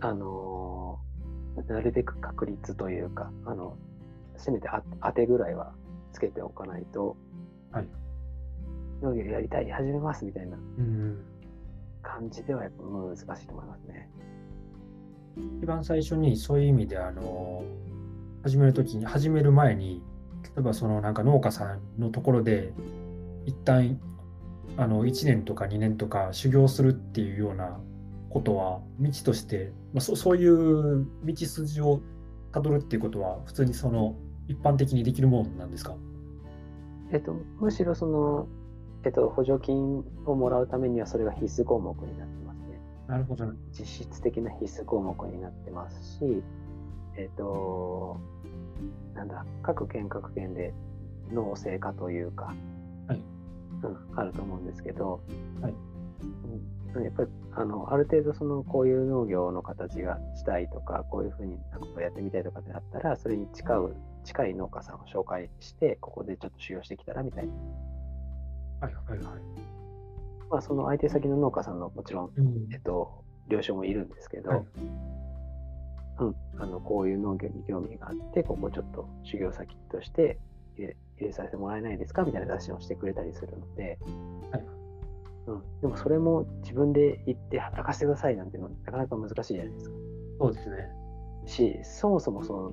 あのーなるべく確率というか、あの、せめてあ当てぐらいはつけておかないと、はい農業やりたい、始めますみたいなうん。感じではやっぱ難しいと思いますね。一番最初にそういう意味で、あの、始めるときに、始める前に、例えばそのなんか農家さんのところで、一旦あの1年とか2年とか修行するっていうようなことは、道として、まあ、そそういう道筋をたどるっていうことは、普通にその一般的にできるものなんですか？えっと、むしろその、えっと、補助金をもらうためにはそれが必須項目になってますね。なるほど。実質的な必須項目になってますし、えっと、なんだ、各県各県で農政化というか、あると思うんですけど、はい。うん、やっぱりあのある程度そのこういう農業の形がしたいとか、こういうふうになんかこうやってみたいとかってなったら、それに近う近い農家さんを紹介して、ここでちょっと修行してきたらみたいな。はいはいはい。まあ、その相手先の農家さんのもちろん、うん。えっと、了承もいるんですけど、はい。うん、あのこういう農業に興味があって、ここちょっと修行先として入れ入れさせてもらえないですか？みたいな雑誌をしてくれたりするので、はいうん、でもそれも自分で行って働かせてくださいなんていうのはなかなか難しいじゃないですか。そうですね。し、そもそもその、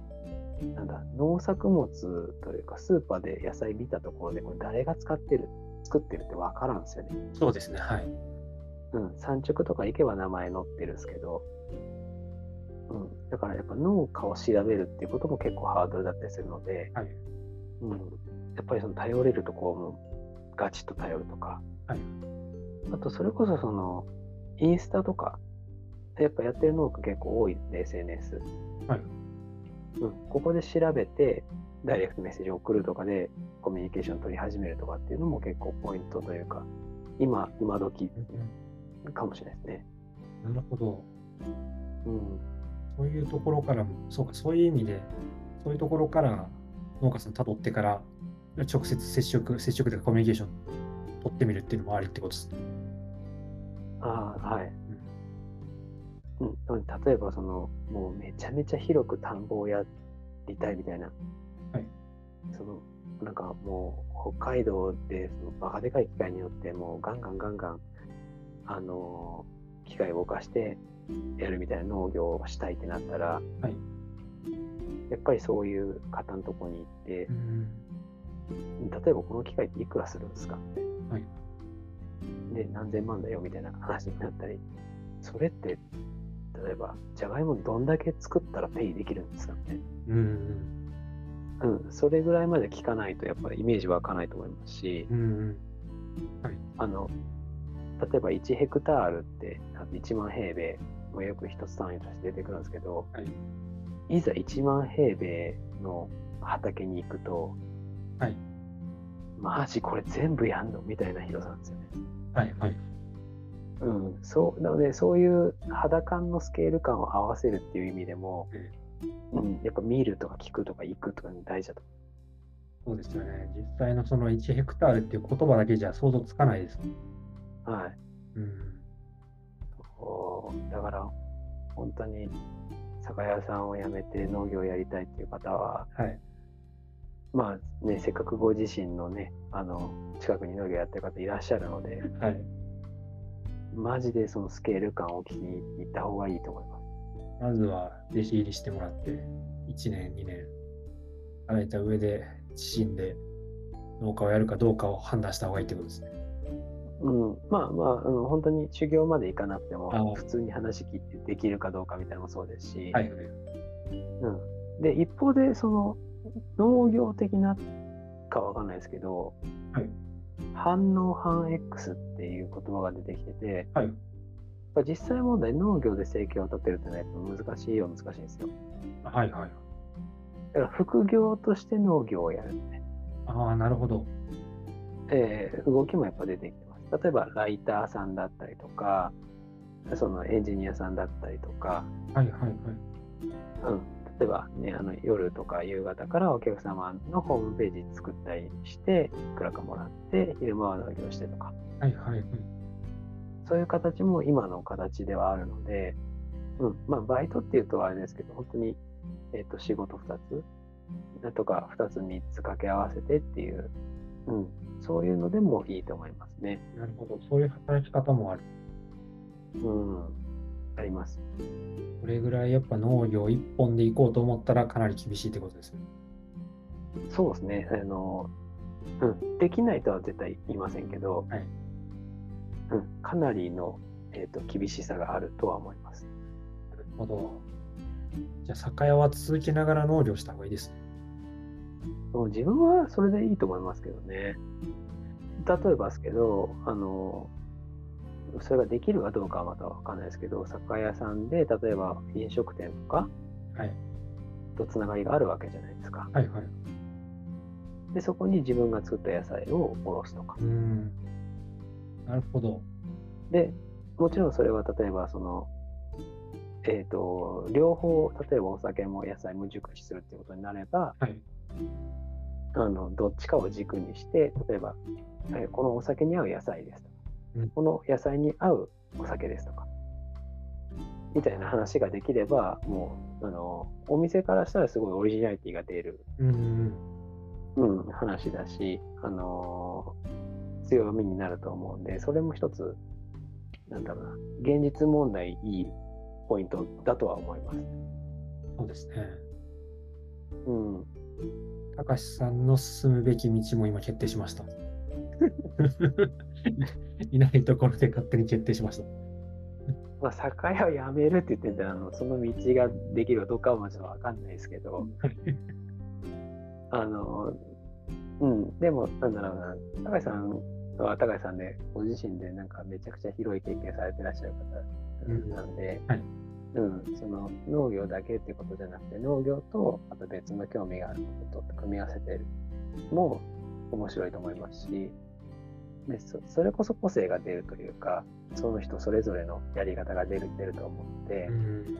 なんだ、農作物というか、スーパーで野菜見たところで、これ誰が使ってる、作ってるって分からんですよね。そうですね。はい。うん、産直とか行けば名前載ってるんですけど、うん、だからやっぱ農家を調べるっていうことも結構ハードルだったりするので、はいうん、やっぱりその頼れるところもガチッと頼るとか、はい。あとそれこそそのインスタとか、やっぱやってる農家結構多いんで SNS、はい。うん、ここで調べてダイレクトメッセージを送るとかでコミュニケーション取り始めるとかっていうのも結構ポイントというか今今時かもしれないですね。なるほど。うん。そういうところからも、そうか、そういう意味で、そういうところから農家さん辿ってから、直接接触、接触というかコミュニケーション取ってみるっていうのもありってことですね。ああ、はい。うん、例えばその、もうめちゃめちゃ広く田んぼをやりたいみたいな。はい。その、なんかもう、北海道で、そのバカでかい機械によって、もうガンガンガンガン、あのー機械を動かしてやるみたいな農業をしたいってなったら、はいやっぱりそういう方のとこに行って、うん。例えばこの機械っていくらするんですか？って。はいで、何千万だよみたいな話になったり、それって、例えば、じゃがいもどんだけ作ったらペイできるんですか？みたいうん。な。うん、それぐらいまで聞かないと、やっぱりイメージ湧かないと思いますし、うん。あの、例えば1ヘクタールって、あと1万平米、もうよく一つ単位として出てくるんですけど、はい。いざ1万平米の畑に行くと、はい。マジこれ全部やんの？みたいな広さなんですよね。はい。はい。うん、そうなのでそういう肌感のスケール感を合わせるっていう意味でも、えうん、やっぱ見るとか聞くとか行くとか大事だとそうですよね。実際のその1ヘクタールっていう言葉だけじゃ想像つかないです。はい。うん。そうだから本当に酒屋さんを辞めて農業をやりたいっていう方ははい。まあねせっかくご自身のねあの近くに農業やってる方いらっしゃるのではい。マジでそのスケール感を聞きに行った方がいいと思います。まずは弟子入りしてもらって、1年、2年、働いた上で、自身で農家をやるかどうかを判断した方がいいってことですね。うん、まあまああの本当に修行まで行かなくてあも普通に話聞いてできるかどうかみたいなのもそうですし、はい。うん、で一方でその農業的なかわかんないですけど、はい。反応反 X っていう言葉が出てきてて、はい。実際問題農業で生計を立てるってのはやっぱ難しいよ難しいんですよ。はいはい。だから副業として農業をやるって、ああ、なるほど。えー動きもやっぱ出てきてます。例えばライターさんだったりとかそのエンジニアさんだったりとか、はいはいはい。うん、例えば、ね、あの夜とか夕方からお客様のホームページ作ったりして、いくらかもらって、昼間は農業してとか、はいはいはい。そういう形も今の形ではあるので、うん、まあ、バイトっていうとあれですけど、本当に、えっと仕事2つなんとか2つ3つ掛け合わせてっていう、うん、そういうのでもいいと思いますね。なるほど。そういう働き方もある。うん。あります。これぐらいやっぱ農業一本で行こうと思ったらかなり厳しいってことですね。そうですね。あの、うん、できないとは絶対言いませんけど、はいうん、かなりの、えー、と厳しさがあるとは思います。なるほど。じゃあ酒屋は続けながら農業した方がいいですね。もう自分はそれでいいと思いますけどね。例えばですけど、あの、それができるかどうかはまたわかんないですけど、酒屋さんで、例えば飲食店とかはい。とつながりがあるわけじゃないですか。はいはい。で、そこに自分が作った野菜を卸すとかう。ん。なるほど。で、もちろんそれは例えばその、えっ、と、両方、例えばお酒も野菜も熟知するっていうことになれば、はい。あの、どっちかを軸にして、例えば、えーこのお酒に合う野菜ですとこの野菜に合うお酒ですとか、みたいな話ができれば、もう、あの、お店からしたらすごいオリジナリティが出る、うん。うん、話だし、あの強みになると思うんで、それも一つ、なんだろうな、現実問題いいポイントだとは思います。そうですね。うん。高橋さんの進むべき道も今決定しました。いないところで勝手に決定しました。まあ、酒屋をやめるって言ってんだあの、その道ができるかどうかはちょっとわかんないですけど、あの、うん、でも、なんだろうな、高橋さんは高橋さんで、ご自身でなんかめちゃくちゃ広い経験されてらっしゃるうん方なんで、はい。うん、その農業だけっていうことじゃなくて、農業とあと別の興味があることと組み合わせてるのも面白いと思いますし、でそそれこそ個性が出るというか、その人それぞれのやり方が出る出ると思って、うん。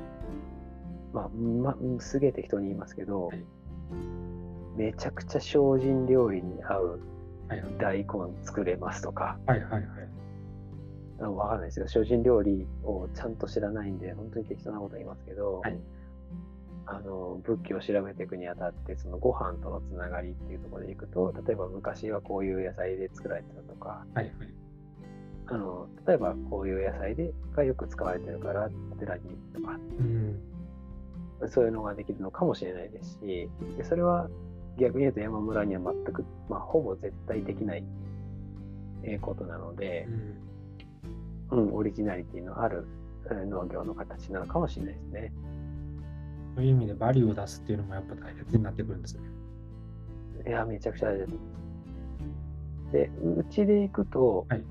まあ、ま、すげえ適当に言いますけど、はいめちゃくちゃ精進料理に合う大根作れますとか、はいはいはい。あわかんないですよ。精進料理をちゃんと知らないんで、本当に適当なこと言いますけど、はいあの仏教を調べていくにあたって、そのご飯とのつながりっていうところでいくと、例えば昔はこういう野菜で作られてたとか、はいはい。あの例えばこういう野菜でがよく使われてるから、お寺にとか、うん。そういうのができるのかもしれないですし、でそれは逆に言うと山村には全く、まあ、ほぼ絶対できないえーことなのでう、んうん、オリジナリティのあるえー農業の形なのかもしれないですね。そういう意味でバリューを出すっていうのもやっぱ大切になってくるんですね。いや、めちゃくちゃ大事だと思います。で、うちで行くと、はい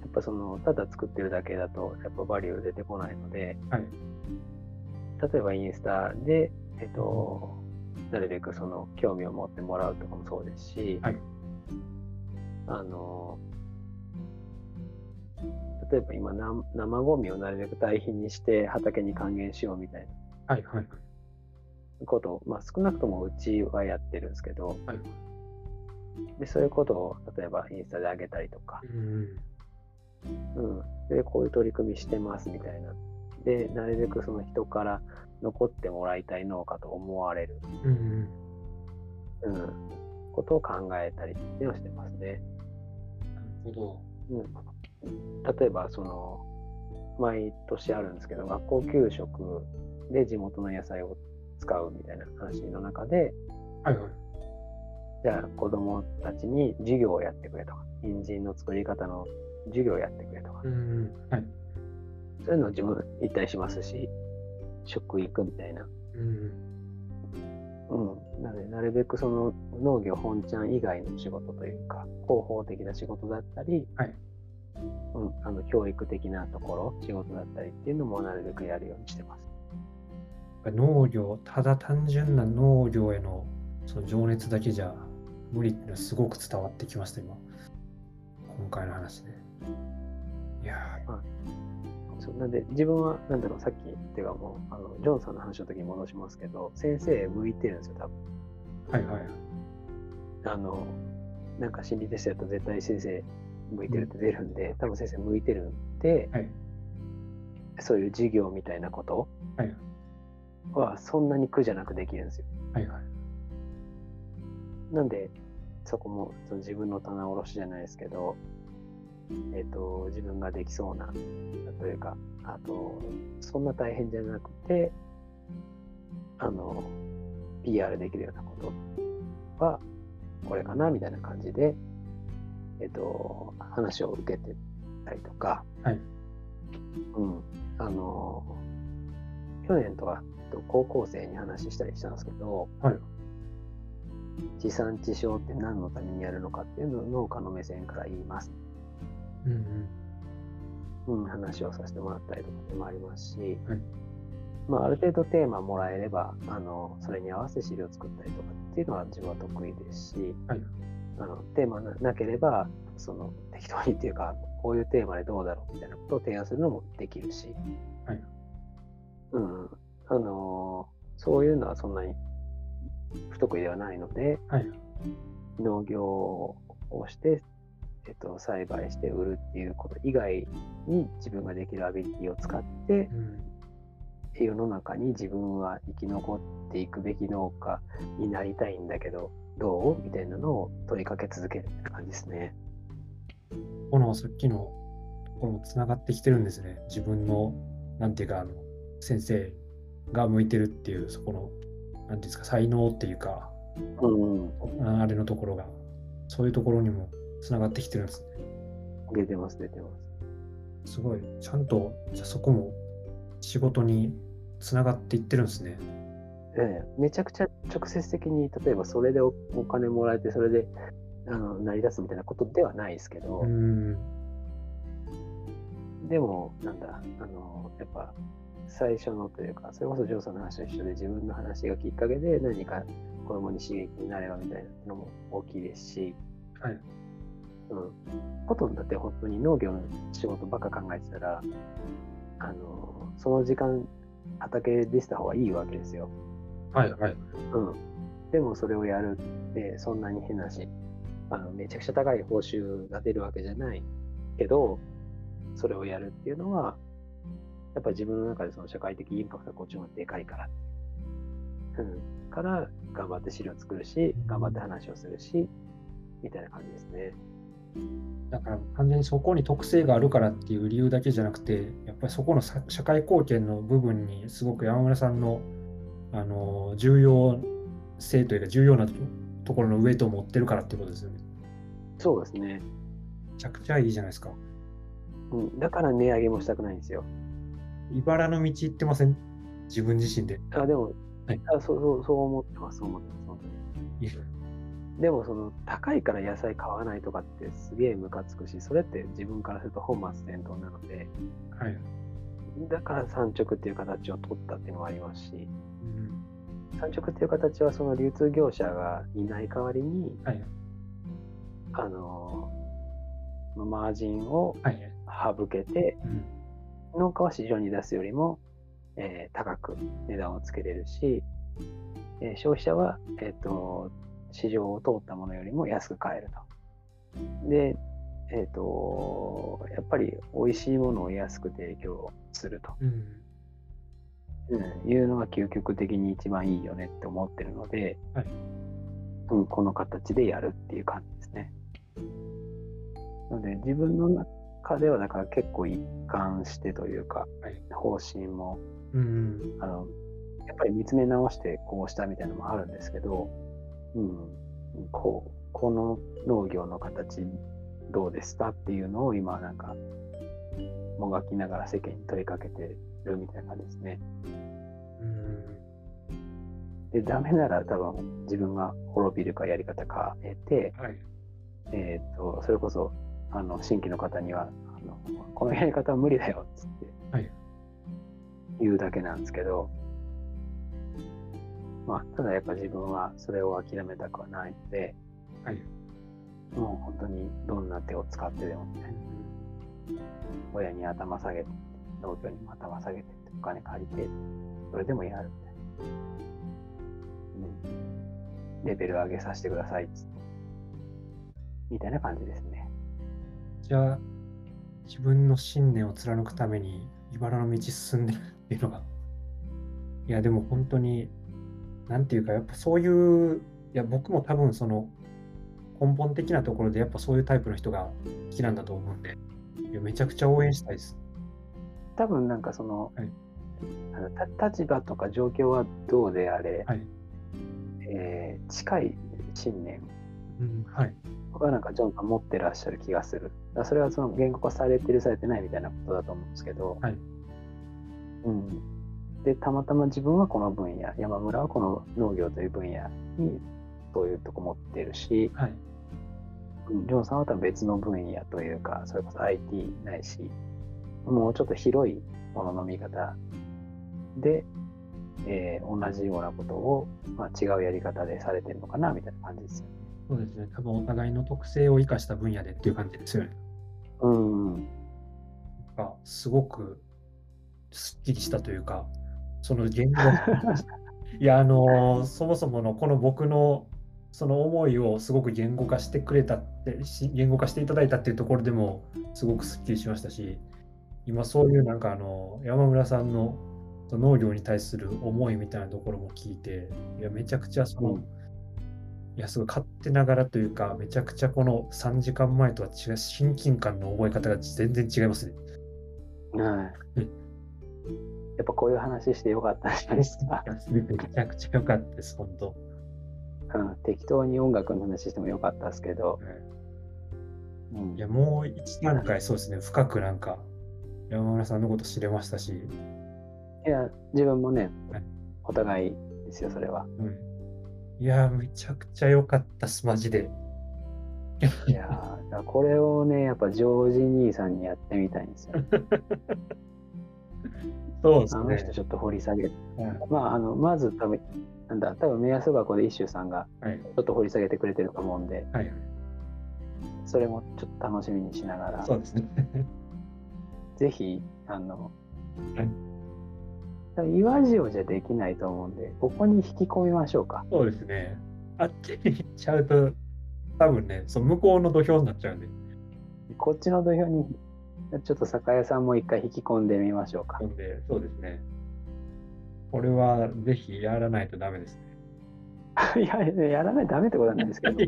やっぱその、ただ作ってるだけだと、やっぱバリュー出てこないので、はい。例えばインスタで、えっと、なるべくその興味を持ってもらうとかもそうですし、はいあの、例えば今な生ゴミをなるべく堆肥にして畑に還元しようみたいはいはいはい。なことを、まあ、少なくともうちはやってるんですけど、はいでそういうことを例えばインスタで上げたりとか、うん。うん、でこういう取り組みしてますみたいな。で、なるべくその人から残ってもらいたい農家と思われる、うん。うん、ことを考えたりっていうのをしてますね。なるほど。うん、例えば、その、毎年あるんですけど、学校給食で地元の野菜を使うみたいな話の中で、はいはい。じゃあ子供たちに授業をやってくれとか、人参の作り方の授業をやってくれとか、うん。はい。そういうのを自分行ったりしますし、食育みたいな。うん。うん。なので、なるべくその農業本ちゃん以外の仕事というか、広報的な仕事だったり、はいうん、あの教育的なところ、仕事だったりっていうのもなるべくやるようにしてます。農業、ただ単純な農業へのその情熱だけじゃ無理っていうのはすごく伝わってきました、今。今回の話で。いやそうなんで、自分は、なんだろう、さっき、っていうかもう、あのジョンさんの話の時に戻しますけど、先生向いてるんですよ、多分。ーはいはい。あの、なんか心理テストやると絶対先生向いてるって出るんで、多分先生向いてるんで、はいそういう授業みたいなことはいはそんなに苦じゃなくできるんですよ。はいはい。なんで、そこもその自分の棚卸しじゃないですけど、えっ、と、自分ができそうな、というか、あと、そんな大変じゃなくて、あの、PR できるようなことは、これかなみたいな感じで、えっ、と、話を受けてたりとか、はい。うん。あの、去年とか、と高校生に話したりしたんですけど、はい。地産地消って何のためにやるのかっていうのを農家の目線から言います。うんうん。うん、話をさせてもらったりとかでもありますし、はいまあ、ある程度テーマもらえればあのそれに合わせて資料を作ったりとかっていうのは自分は得意ですし、はいあのテーマななければその適当にっていうかこういうテーマでどうだろうみたいなことを提案するのもできるし、はいうんあのそういうのはそんなに不得意ではないのではい。農業をして、えっと、栽培して売るっていうこと以外に自分ができるアビリティを使ってうん。世の中に自分は生き残っていくべき農家になりたいんだけどどうみたいなのを問いかけ続けるって感じですね。このさっきのところもつながってきてるんですね。自分の、なんていうか、あの、先生が向いてるっていう、そこの、なんていうんですか、才能っていうか、うん、ああれのところが、そういうところにもつながってきてるんですね。出てます出てます。すごい、ちゃんと、じゃあそこも仕事につながっていってるんですね。ええ、めちゃくちゃ直接的に例えばそれでおお金もらえてそれであの成り立つみたいなことではないですけど、うん。でも、なんだ、あの、やっぱ、最初のというか、それこそジョーさんの話と一緒で自分の話がきっかけで何か子供に刺激になればみたいなのも大きいですし、はい。うん。ほとんどだって本当に農業の仕事ばっか考えてたら、あの、その時間、畑でした方がいいわけですよ。はい、はい。うん。でもそれをやるって、そんなに変なし、あの、めちゃくちゃ高い報酬が出るわけじゃないけど、それをやるっていうのは、やっぱり自分の中でその社会的インパクトがこっちの方がでかいから。うん。から、頑張って資料作るし、頑張って話をするし、みたいな感じですね。だから完全にそこに特性があるからっていう理由だけじゃなくて、やっぱりそこのさ社会貢献の部分にすごく山村さんのあの重要性というか重要なとところのウェイトを持ってるからってことですよね。そうですね。めちゃくちゃいいじゃないですか。うん。だから値上げもしたくないんですよ。茨の道行ってません？自分自身で。あ、でも、はいあそうそう、そう思ってます、そう思ってます、本当に。でもその高いから野菜買わないとかってすげえムカつくし、それって自分からすると本末転倒なので、はい。だから産直っていう形を取ったっていうのもありますし、うん産直っていう形はその流通業者がいない代わりに、はい。あのーマージンをはい。省けて、うん農家は市場に出すよりも、えー高く値段をつけれるし、えー消費者は、えー、と市場を通ったものよりも安く買えると。で、えっ、と、やっぱり美味しいものを安く提供すると、うんうんいうのが究極的に一番いいよねって思ってるので、はいうん、この形でやるっていう感じですね。なので自分の中ではだから結構一貫してというか、はい方針もうんあのやっぱり見つめ直してこうしたみたいなのもあるんですけど、うん、こうこの農業の形どうですかっていうのを今なんかもがきながら世間に問いかけてるみたいな感じですね。うんで、ダメなら多分自分が滅びるかやり方変えて、はい。えっ、と、それこそあの新規の方にはあの、このやり方は無理だよっつってはい言うだけなんですけど、まあ、ただやっぱ自分はそれを諦めたくはないので、はい。もう本当にどんな手を使ってでもみたいな、親に頭下げて、農協にも頭下げて、お金借りて、それでもやるみたいな。うん。レベル上げさせてくださいっつって。みたいな感じですね。じゃあ、自分の信念を貫くために、茨の道進んでるっていうのが、いや、でも本当に、なんていうか、やっぱそういう、いや、僕も多分その、根本的なところでやっぱそういうタイプの人が好きなんだと思うんで、いやめちゃくちゃ応援したいです。多分なんかその、はい立場とか状況はどうであれ、はい。えー近い信念うん、はい。はなんかジョンさん持ってらっしゃる気がする。だそれはその言語化されてるされてないみたいなことだと思うんですけど、はいうん、でたまたま自分はこの分野山村はこの農業という分野にそういうとこ持ってるし、はい。うんジョンさんは多分別の分野というかそれこそ IT ないしもうちょっと広いものの見方で、えー同じようなことを、まあ、違うやり方でされてるのかなみたいな感じですよね。そうですね。多分お互いの特性を生かした分野でっていう感じですよね。うん、なんかすごくすっきりしたというか、その言語 いや、あのそもそものこの僕のその思いをすごく言語化してくれたって、し言語化していただいたっていうところでもすごくすっきりしましたし、今そういうなんかあの山村さんの農業に対する思いみたいなところも聞いて、いや、めちゃくちゃその、うんいや、すごい勝手ながらというか、めちゃくちゃこの3時間前とは違う親近感の覚え方が全然違いますね。はい。うん。やっぱこういう話してよかったじゃないですか。めちゃくちゃ良かったです、本当。うん、適当に音楽の話してもよかったですけど、うん。いや、もう一段階そうですね、深くなんか山村さんのこと知れましたし、いや自分もねはい、お互いですよ、それは。うん、いや、めちゃくちゃ良かったっす、マジで。いやこれをね、やっぱジョージ兄さんにやってみたいんですよ。そうですねあの人。ちょっと掘り下げて。はいまあ、あのまず多分、なんだ、多分目安箱で一周さんがはい。ちょっと掘り下げてくれてると思うんで、はい。それもちょっと楽しみにしながら、そうですね。ぜひ、あのはい、岩塩じゃできないと思うんで、ここに引き込みましょうか。そうですね。あっちに行っちゃうと、多分ね、その向こうの土俵になっちゃうんで。こっちの土俵に、ちょっと酒屋さんも一回引き込んでみましょうかな。んで、そうですね。これはぜひやらないとダメですね。いや、やらないとダメってことはないですけど、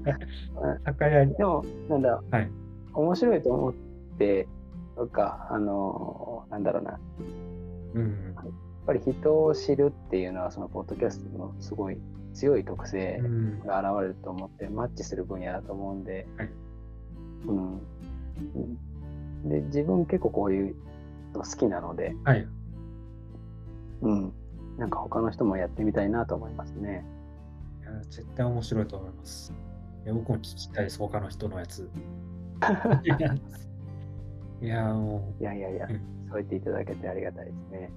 酒屋に。でも、なんだ、はい。面白いと思って、とか、あの、なんだろうな、やっうん。ぱり人を知るっていうのは、そのポッドキャストのすごい強い特性うん。が現れると思って、マッチする分野だと思うんで、はいうん。うんで、自分結構こういうの好きなので、はい。うん。なんか他の人もやってみたいなと思いますね。いや絶対面白いと思います。いや僕も聞きたいです、他の人のやつ。い やいや、もいやいやいや、うんそう言っていただけてありがたいですね。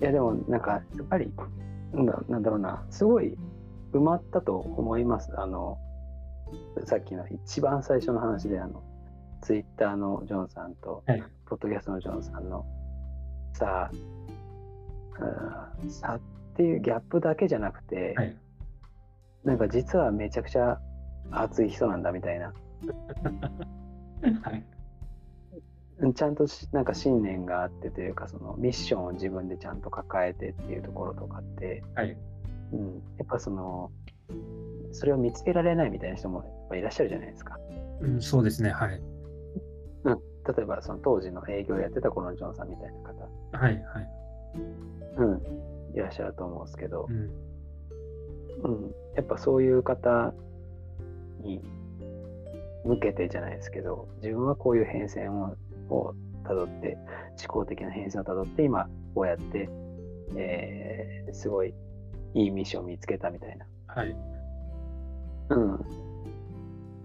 いやでもなんかやっぱりなんだなんだろうなすごい埋まったと思います。あのさっきの一番最初の話であのツイッターのジョンさんと、はいポッドキャストのジョンさんのさあうん差っていうギャップだけじゃなくて、う、はい。なんか実はめちゃくちゃ熱い人なんだみたいな ちゃんとしなんか信念があってというかそのミッションを自分でちゃんと抱えてっていうところとかって、はい。うん、やっぱそのそれを見つけられないみたいな人もやっぱいらっしゃるじゃないですか。うん、そうですね。はい。例えばその当時の営業やってた頃のジョンさんみたいな方、はい。はい。うん、いらっしゃると思うんですけどう、ん。うん、やっぱそういう方に向けてじゃないですけど自分はこういう変遷ををたどって思考的な変遷をたどって今こうやって、えーすごいいいミッションを見つけたみたいな、はい。うん、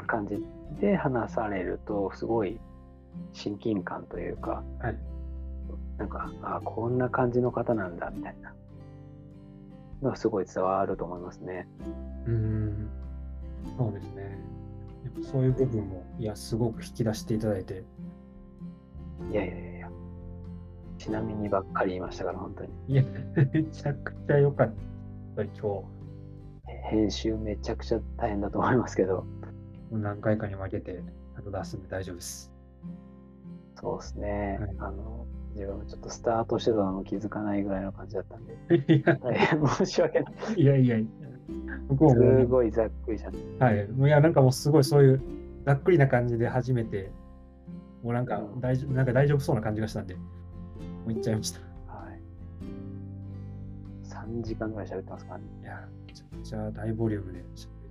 感じで話されるとすごい親近感というかはい。なんかあこんな感じの方なんだみたいなのがすごい伝わると思いますね。うん。そうですね。やっぱそういう部分も、いや、すごく引き出していただいて、いやいやいやいや。ちなみにばっかり言いましたから、本当に。いや、めちゃくちゃ良かった、今編集めちゃくちゃ大変だと思いますけど、日。何回かに分けて、あと出すんで大丈夫です。そうですね。はいあの、自分もちょっとスタートしてたのも気づかないぐらいの感じだったんで、いや、申し訳ない。いやいや、僕ももうすごいざっくりした。はい。いや、なんかもうすごいそういうざっくりな感じで初めて、もうなんかうん大丈夫、なんか大丈夫そうな感じがしたんで、もう行っちゃいました。はい。3時間ぐらい喋ってますからね。いや、めちゃくちゃ大ボリュームで喋って。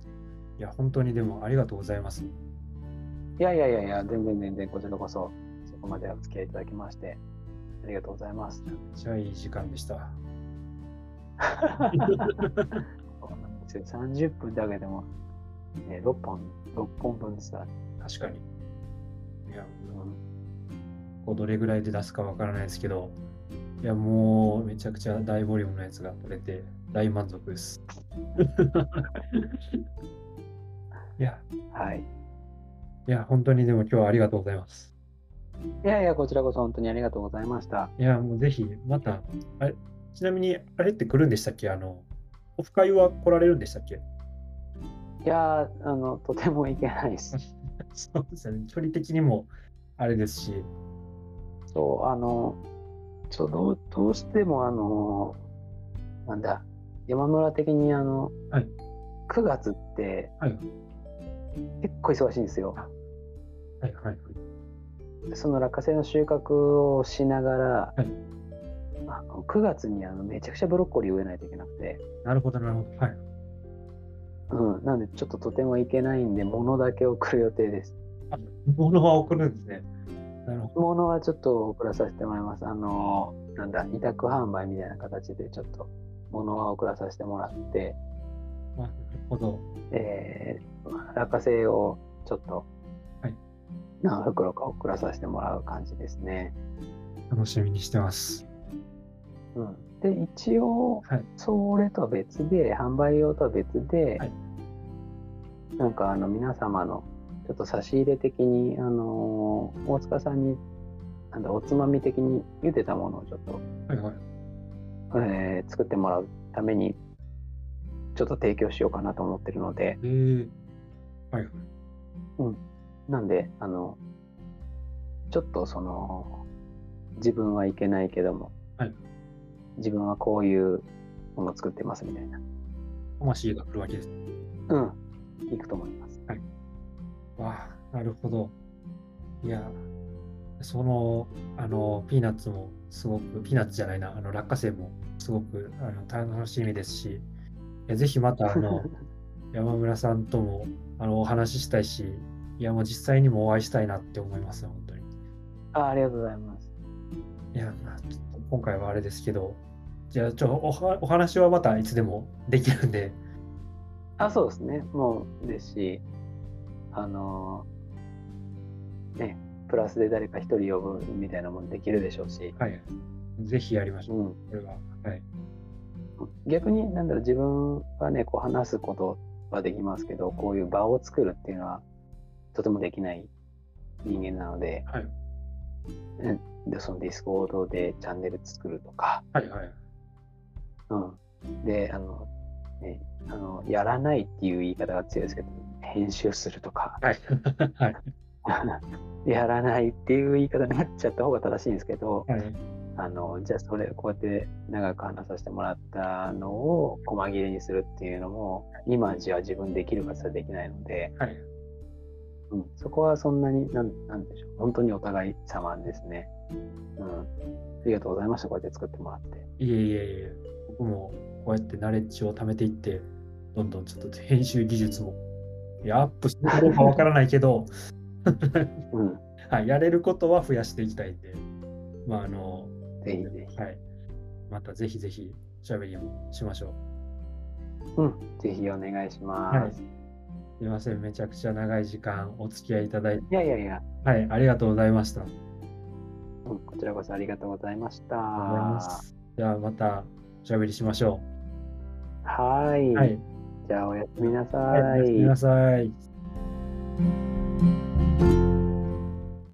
いや、本当にでもありがとうございます。いやいやいやいや、全然全然こちらこそ、そこまでお付き合いいただきまして、ありがとうございます。めっちゃいい時間でした。そうなんですよ30分だけでも、ね、6本、6本分ですから、確かに。いや、うんこうどれぐらいで出すかわからないですけど、いや、もうめちゃくちゃ大ボリュームのやつが取れて大満足です。いや、はい。いや、本当にでも今日はありがとうございます。いやいや、こちらこそ本当にありがとうございました。いや、もうぜひ、また、あれ、ちなみに、あれって来るんでしたっけ？あの、オフ会は来られるんでしたっけ？いやー、あの、とてもいけないです。そうですよね。距離的にもあれですし、そう、あの、ちょどうどうしても、あの、なんだ、山村的に、あの、はい9月ってはい、結構忙しいんですよ。はいはいその落花生の収穫をしながら、はいあの9月にあのめちゃくちゃブロッコリー植えないといけなくて、なるほど、なるほど。はい。うん、なんでちょっととてもいけないんで、物だけ送る予定です。あ、物は送るんですね。なるほど。物はちょっと送らさせてもらいます。あの、なんだ、委託販売みたいな形でちょっと物は送らさせてもらって、あなるほど。えー、落花生をちょっとはい何袋か送らさせてもらう感じですね。楽しみにしてます。うん、で、一応、はい。それとは別で、販売用とは別で、はいなんかあの皆様のちょっと差し入れ的に、あのー大塚さんになんだおつまみ的に茹でたものをちょっと、はいはい。えー作ってもらうためにちょっと提供しようかなと思ってるので、えー、はいはい。なんで、あの、ちょっとその、自分はいけないけども、はい自分はこういうものを作ってますみたいな。魂が来るわけです。うん。いくと思います。わあ、なるほど。いや、その、あの、ピーナッツもすごく、ピーナッツじゃないな、あの、落花生もすごくあの楽しみですし、いやぜひまた、あの、山村さんともあのお話ししたいし、いや、もう実際にもお会いしたいなって思います、本当に。あありがとうございます。いや、まあ、ちょっと今回はあれですけど、じゃあ、ちょおはお話はまたいつでもできるんで、あ、そうですね。もうですし、あのーね、プラスで誰か一人呼ぶみたいなもんできるでしょうし、はい。ぜひやりましょう、うん、これは。はい。逆に、なんだろう、自分はね、こう話すことはできますけど、こういう場を作るっていうのは、とてもできない人間なので、はい。でその Discord でチャンネル作るとか、はいはい。うん、で、あの、ね、あの、やらないっていう言い方が強いですけど、編集するとか、はい。はい。やらないっていう言い方になっちゃった方が正しいんですけど、はい。あの、じゃあそれ、こうやって長く話させてもらったのを細切れにするっていうのも、今じゃあ自分できるかそれできないので、はい。うん、そこはそんなに、なんなんでしょう、本当にお互い様ですね。うん。ありがとうございました、こうやって作ってもらって。いえいえいえ、僕もこうやってナレッジを貯めていって、どんどんちょっと編集技術も、いや、アップしてるかどうかわからないけど、うん。はい、やれることは増やしていきたいんで、まあ、あの、ぜひぜひ。はい。またぜひぜひ、おしゃべりもしましょう。うん。ぜひお願いします。はいすいません、めちゃくちゃ長い時間お付き合いいただいて、いやいやいや、はい、ありがとうございました。うん、こちらこそありがとうございました。がとうございます。じゃあ、またおしゃべりしましょはい。う。はい。じゃあおやすみなさはい、おやすみなさい。